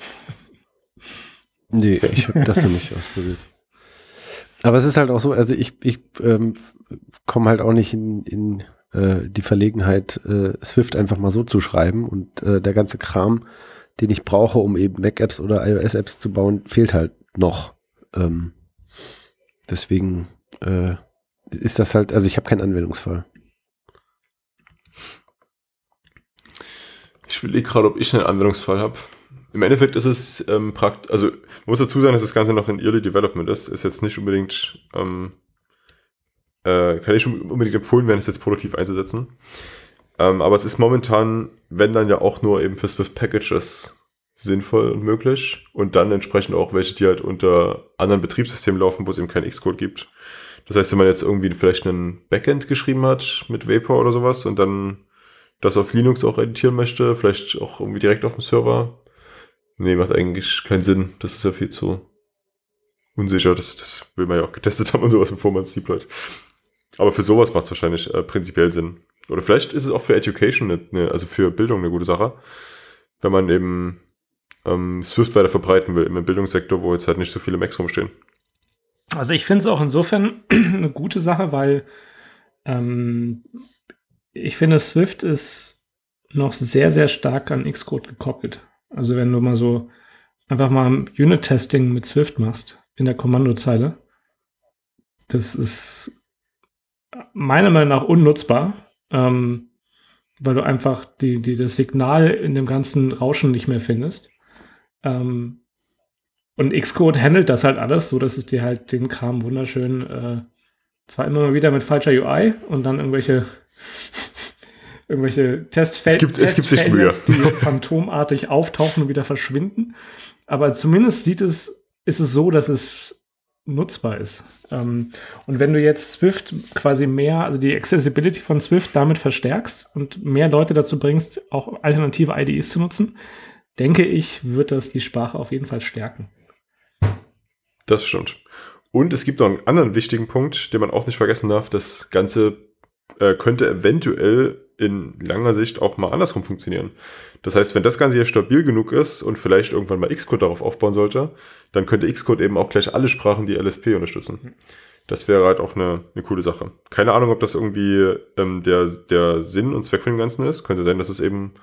Nee, ich habe das noch nicht ausprobiert. Aber es ist halt auch so, also ich, ich ähm, komme halt auch nicht in, in äh, die Verlegenheit, äh, Swift einfach mal so zu schreiben und äh, der ganze Kram, den ich brauche, um eben Mac-Apps oder iOS-Apps zu bauen, fehlt halt noch. Ähm, deswegen äh, ist das halt, also ich habe keinen Anwendungsfall. Ich will gerade, ob ich einen Anwendungsfall habe. Im Endeffekt ist es ähm, praktisch, also muss dazu sagen, dass das Ganze noch in Early Development ist. Ist jetzt nicht unbedingt, ähm, äh, kann ich unbedingt empfohlen werden, es jetzt produktiv einzusetzen. Ähm, aber es ist momentan, wenn dann ja auch nur eben für Swift Packages sinnvoll und möglich und dann entsprechend auch welche, die halt unter anderen Betriebssystemen laufen, wo es eben kein Xcode gibt. Das heißt, wenn man jetzt irgendwie vielleicht einen Backend geschrieben hat mit Vapor oder sowas und dann das auf Linux auch editieren möchte, vielleicht auch irgendwie direkt auf dem Server. Nee, macht eigentlich keinen Sinn. Das ist ja viel zu unsicher. Das, das will man ja auch getestet haben und sowas, bevor man es deployt. Aber für sowas macht es wahrscheinlich äh, prinzipiell Sinn. Oder vielleicht ist es auch für Education, eine, also für Bildung eine gute Sache. Wenn man eben ähm, Swift weiter verbreiten will im Bildungssektor, wo jetzt halt nicht so viele Macs rumstehen. Also ich finde es auch insofern eine gute Sache, weil ähm, ich finde, Swift ist noch sehr, sehr stark an Xcode gekoppelt. Also wenn du mal so einfach mal Unit-Testing mit Swift machst in der Kommandozeile, das ist meiner Meinung nach unnutzbar, ähm, weil du einfach die, die, das Signal in dem ganzen Rauschen nicht mehr findest. Ähm, und Xcode handelt das halt alles, so dass es dir halt den Kram wunderschön, äh, zwar immer mal wieder mit falscher UI und dann irgendwelche irgendwelche Testfelder, es gibt, es gibt sich Mühe. die phantomartig auftauchen und wieder verschwinden. Aber zumindest sieht es, ist es so, dass es nutzbar ist. Ähm, und wenn du jetzt Swift quasi mehr, also die Accessibility von Swift damit verstärkst und mehr Leute dazu bringst, auch alternative IDEs zu nutzen, denke ich, wird das die Sprache auf jeden Fall stärken. Das stimmt. Und es gibt noch einen anderen wichtigen Punkt, den man auch nicht vergessen darf. Das Ganze äh, könnte eventuell in langer Sicht auch mal andersrum funktionieren. Das heißt, wenn das Ganze hier stabil genug ist und vielleicht irgendwann mal Xcode darauf aufbauen sollte, dann könnte Xcode eben auch gleich alle Sprachen, die LSP unterstützen. Das wäre halt auch eine, eine coole Sache. Keine Ahnung, ob das irgendwie ähm, der, der Sinn und Zweck von dem Ganzen ist. Könnte sein, dass es eben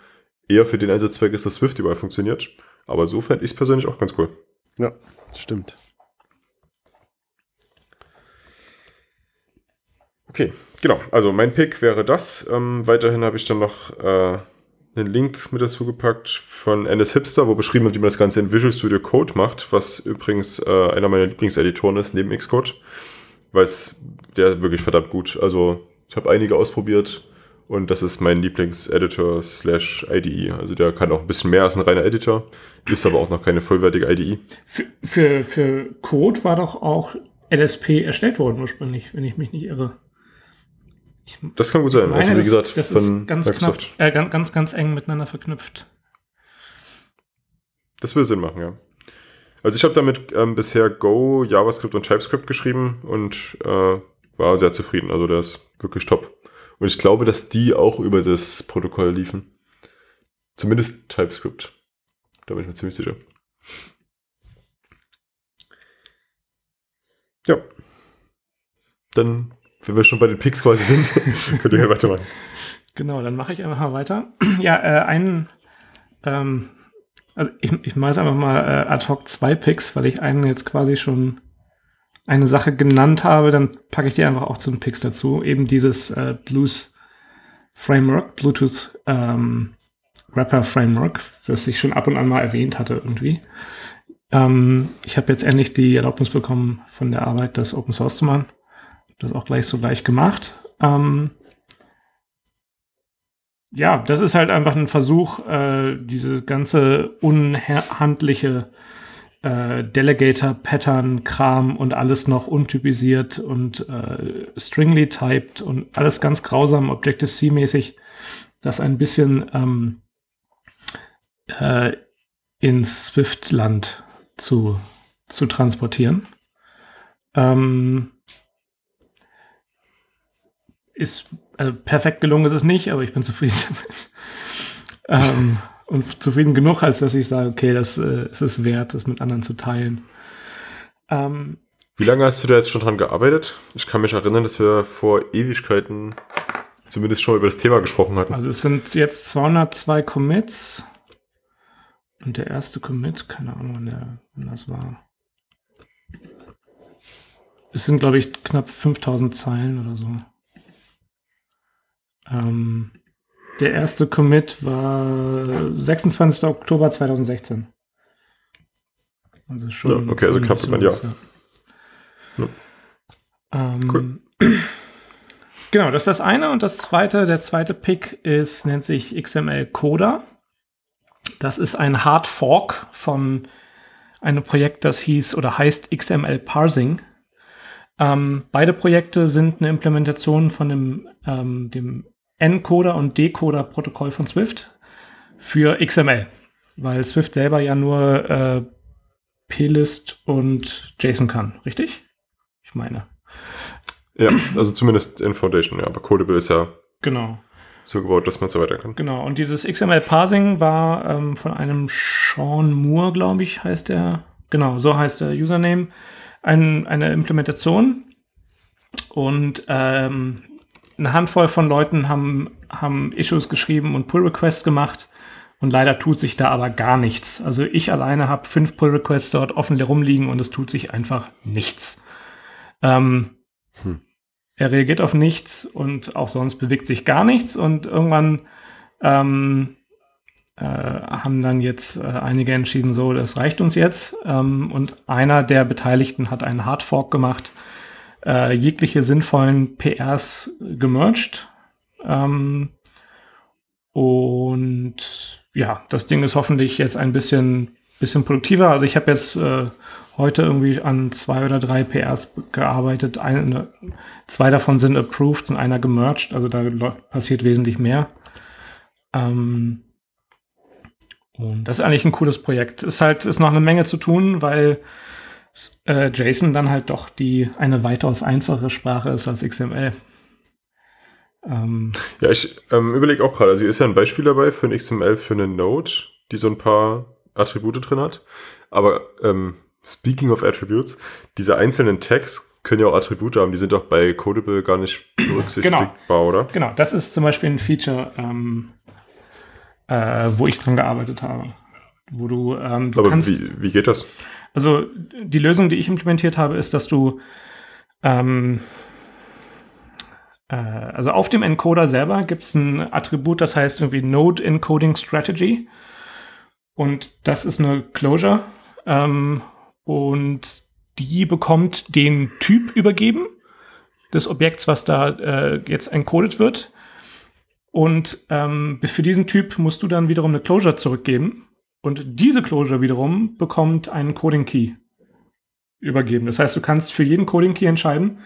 eher für den Einsatzzweck ist, dass Swift überall funktioniert. Aber so fände ich es persönlich auch ganz cool. Ja, stimmt. Okay, genau. Also mein Pick wäre das. Ähm, weiterhin habe ich dann noch äh, einen Link mit dazu gepackt von NS Hipster, wo beschrieben wird, wie man das Ganze in Visual Studio Code macht, was übrigens äh, einer meiner Lieblingseditoren ist, neben Xcode, weil es der wirklich verdammt gut. Also ich habe einige ausprobiert und das ist mein Lieblingseditor slash IDE. Also der kann auch ein bisschen mehr als ein reiner Editor, ist aber auch noch keine vollwertige IDE. Für, für, für Code war doch auch LSP erstellt worden ursprünglich, wenn ich mich nicht irre. Ich das kann gut sein. Meine, also wie gesagt, das, das ist ganz, knapp, äh, ganz, ganz, ganz eng miteinander verknüpft. Das will Sinn machen, ja. Also ich habe damit ähm, bisher Go, JavaScript und TypeScript geschrieben und äh, war sehr zufrieden. Also der ist wirklich top. Und ich glaube, dass die auch über das Protokoll liefen. Zumindest TypeScript. Da bin ich mir ziemlich sicher. Ja. Dann wenn wir schon bei den Picks quasi sind, könnt ihr ja weitermachen. Genau, dann mache ich einfach mal weiter. Ja, äh, einen, ähm, also ich, ich mache jetzt einfach mal äh, ad hoc zwei Picks, weil ich einen jetzt quasi schon eine Sache genannt habe, dann packe ich die einfach auch zum Picks dazu. Eben dieses äh, Blues Framework, Bluetooth ähm, Rapper Framework, das ich schon ab und an mal erwähnt hatte irgendwie. Ähm, ich habe jetzt endlich die Erlaubnis bekommen von der Arbeit, das Open Source zu machen das auch gleich so gleich gemacht. Ähm, ja, das ist halt einfach ein Versuch, äh, diese ganze unhandliche äh, Delegator-Pattern-Kram und alles noch untypisiert und äh, stringly typed und alles ganz grausam Objective-C-mäßig, das ein bisschen ähm, äh, ins Swift-Land zu, zu transportieren. Ähm, ist also perfekt gelungen ist es nicht, aber ich bin zufrieden damit. ähm, und zufrieden genug, als dass ich sage, okay, das äh, ist es wert, das mit anderen zu teilen. Ähm, Wie lange hast du da jetzt schon dran gearbeitet? Ich kann mich erinnern, dass wir vor Ewigkeiten zumindest schon über das Thema gesprochen hatten. Also es sind jetzt 202 Commits. Und der erste Commit, keine Ahnung, wann, der, wann das war. Es sind, glaube ich, knapp 5000 Zeilen oder so. Ähm, der erste Commit war 26. Oktober 2016. Also schon. Ja, okay, also knapp über ein Jahr. Ja. Ähm, cool. Genau, das ist das eine. Und das zweite, der zweite Pick ist, nennt sich XML Coda. Das ist ein Hard Fork von einem Projekt, das hieß oder heißt XML Parsing. Ähm, beide Projekte sind eine Implementation von dem, ähm, dem Encoder und Decoder-Protokoll von Swift für XML, weil Swift selber ja nur äh, plist und JSON kann, richtig? Ich meine. Ja, also zumindest in Foundation, ja, aber Codable ist ja genau. so gebaut, dass man so weiter kann. Genau, und dieses XML-Parsing war ähm, von einem Sean Moore, glaube ich, heißt der. Genau, so heißt der Username. Ein, eine Implementation. Und ähm, eine Handvoll von Leuten haben, haben Issues geschrieben und Pull-Requests gemacht. Und leider tut sich da aber gar nichts. Also ich alleine habe fünf Pull-Requests dort offen herumliegen und es tut sich einfach nichts. Ähm, hm. Er reagiert auf nichts und auch sonst bewegt sich gar nichts. Und irgendwann ähm, äh, haben dann jetzt äh, einige entschieden, so, das reicht uns jetzt. Ähm, und einer der Beteiligten hat einen Hardfork gemacht äh, jegliche sinnvollen PRs gemerged. Ähm, und ja, das Ding ist hoffentlich jetzt ein bisschen, bisschen produktiver. Also ich habe jetzt äh, heute irgendwie an zwei oder drei PRs gearbeitet. Eine, zwei davon sind approved und einer gemerged. Also da passiert wesentlich mehr. Ähm, und das ist eigentlich ein cooles Projekt. Ist halt, ist noch eine Menge zu tun, weil äh, JSON dann halt doch die eine weitaus einfache Sprache ist als XML. Ähm, ja, ich ähm, überlege auch gerade, also hier ist ja ein Beispiel dabei für ein XML für eine Node, die so ein paar Attribute drin hat. Aber ähm, speaking of Attributes, diese einzelnen Tags können ja auch Attribute haben, die sind doch bei Codable gar nicht berücksichtigbar, genau. oder? Genau, das ist zum Beispiel ein Feature, ähm, äh, wo ich dran gearbeitet habe. Wo du, ähm, du Aber kannst, wie, wie geht das? Also die Lösung, die ich implementiert habe, ist, dass du ähm, äh, also auf dem Encoder selber gibt es ein Attribut, das heißt irgendwie Node Encoding Strategy. Und das ist eine Closure. Ähm, und die bekommt den Typ übergeben des Objekts, was da äh, jetzt encoded wird. Und ähm, für diesen Typ musst du dann wiederum eine Closure zurückgeben. Und diese Closure wiederum bekommt einen Coding Key übergeben. Das heißt, du kannst für jeden Coding Key entscheiden,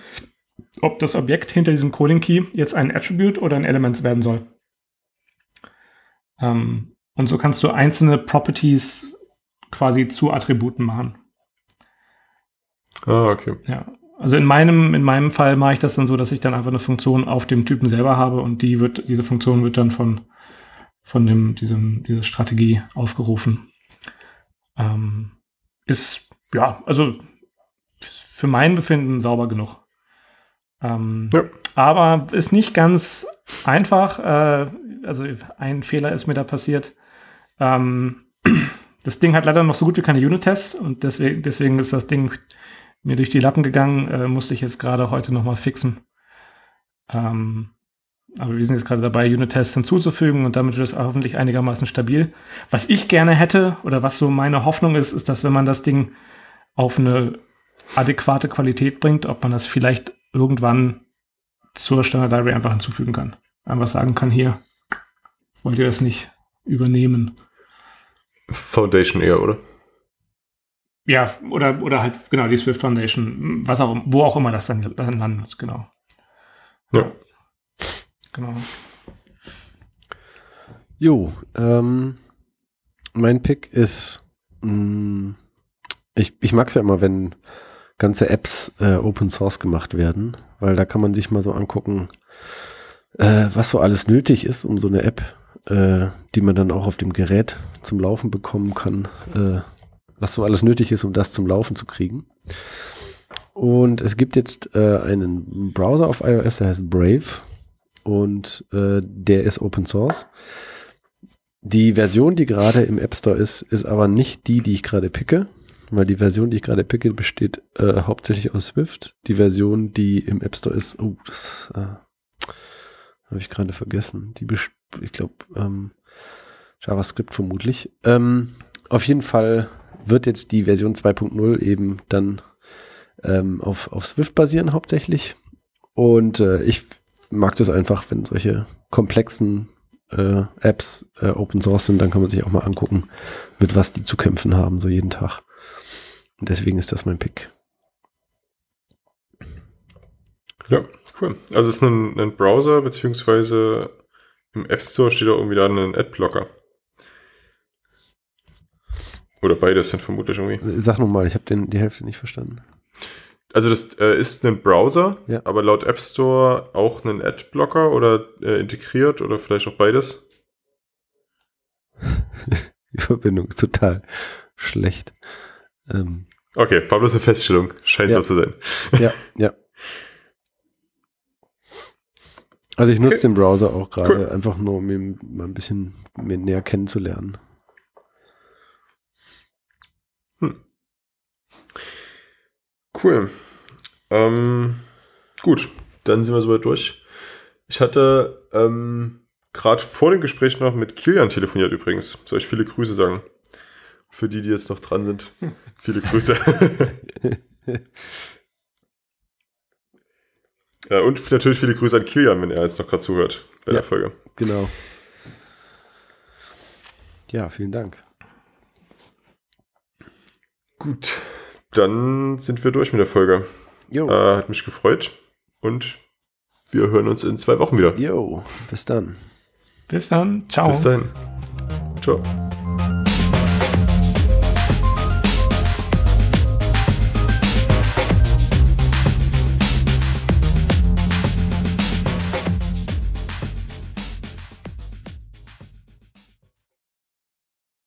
ob das Objekt hinter diesem Coding Key jetzt ein Attribute oder ein Element werden soll. Ähm, und so kannst du einzelne Properties quasi zu Attributen machen. Ah, okay. Ja. Also in meinem, in meinem Fall mache ich das dann so, dass ich dann einfach eine Funktion auf dem Typen selber habe und die wird, diese Funktion wird dann von von dem, diesem, dieser Strategie aufgerufen. Ähm, ist, ja, also für mein Befinden sauber genug. Ähm, ja. Aber ist nicht ganz einfach. Äh, also ein Fehler ist mir da passiert. Ähm, das Ding hat leider noch so gut wie keine Unit-Tests und deswegen, deswegen ist das Ding mir durch die Lappen gegangen. Äh, musste ich jetzt gerade heute noch mal fixen. Ähm, aber wir sind jetzt gerade dabei, Unit-Tests hinzuzufügen und damit wird es hoffentlich einigermaßen stabil. Was ich gerne hätte oder was so meine Hoffnung ist, ist, dass wenn man das Ding auf eine adäquate Qualität bringt, ob man das vielleicht irgendwann zur Standard Library einfach hinzufügen kann. Einfach sagen kann, hier, wollt ihr das nicht übernehmen? Foundation eher, oder? Ja, oder, oder halt, genau, die Swift Foundation, was auch, wo auch immer das dann landet, genau. Ja. Genau. Jo, ähm, mein Pick ist, mh, mm, ich, ich mag es ja immer, wenn ganze Apps äh, Open Source gemacht werden, weil da kann man sich mal so angucken, äh, was so alles nötig ist, um so eine App, äh, die man dann auch auf dem Gerät zum Laufen bekommen kann, äh, was so alles nötig ist, um das zum Laufen zu kriegen. Und es gibt jetzt äh, einen Browser auf iOS, der heißt Brave und äh, der ist Open Source. Die Version, die gerade im App Store ist, ist aber nicht die, die ich gerade picke, weil die Version, die ich gerade picke, besteht äh, hauptsächlich aus Swift. Die Version, die im App Store ist, oh, das äh, habe ich gerade vergessen. Die, ich glaube, ähm, JavaScript vermutlich. Ähm, auf jeden Fall wird jetzt die Version 2.0 eben dann ähm, auf, auf Swift basieren hauptsächlich. Und äh, ich mag das einfach, wenn solche komplexen äh, Apps äh, Open Source sind, dann kann man sich auch mal angucken, mit was die zu kämpfen haben, so jeden Tag. Und deswegen ist das mein Pick. Ja, cool. Also es ist ein, ein Browser, beziehungsweise im App Store steht auch irgendwie da ein Adblocker. Oder beides sind vermutlich irgendwie. Sag nochmal, ich habe die Hälfte nicht verstanden. Also das äh, ist ein Browser, ja. aber laut App Store auch einen Adblocker oder äh, integriert oder vielleicht auch beides? Die Verbindung ist total schlecht. Ähm. Okay, war bloß eine Feststellung. Scheint ja. so zu sein. Ja, ja. Also ich nutze okay. den Browser auch gerade cool. einfach nur, um ihn mal ein bisschen mehr näher kennenzulernen. Hm. Cool. Ähm, gut, dann sind wir soweit durch. Ich hatte ähm, gerade vor dem Gespräch noch mit Kilian telefoniert übrigens. Soll ich viele Grüße sagen? Für die, die jetzt noch dran sind. Viele Grüße. ja, und natürlich viele Grüße an Kilian, wenn er jetzt noch gerade zuhört bei ja, der Folge. Genau. Ja, vielen Dank. Gut, dann sind wir durch mit der Folge. Jo. Äh, hat mich gefreut. Und wir hören uns in zwei Wochen wieder. Jo, bis dann. Bis dann. Ciao. Bis dann. Ciao.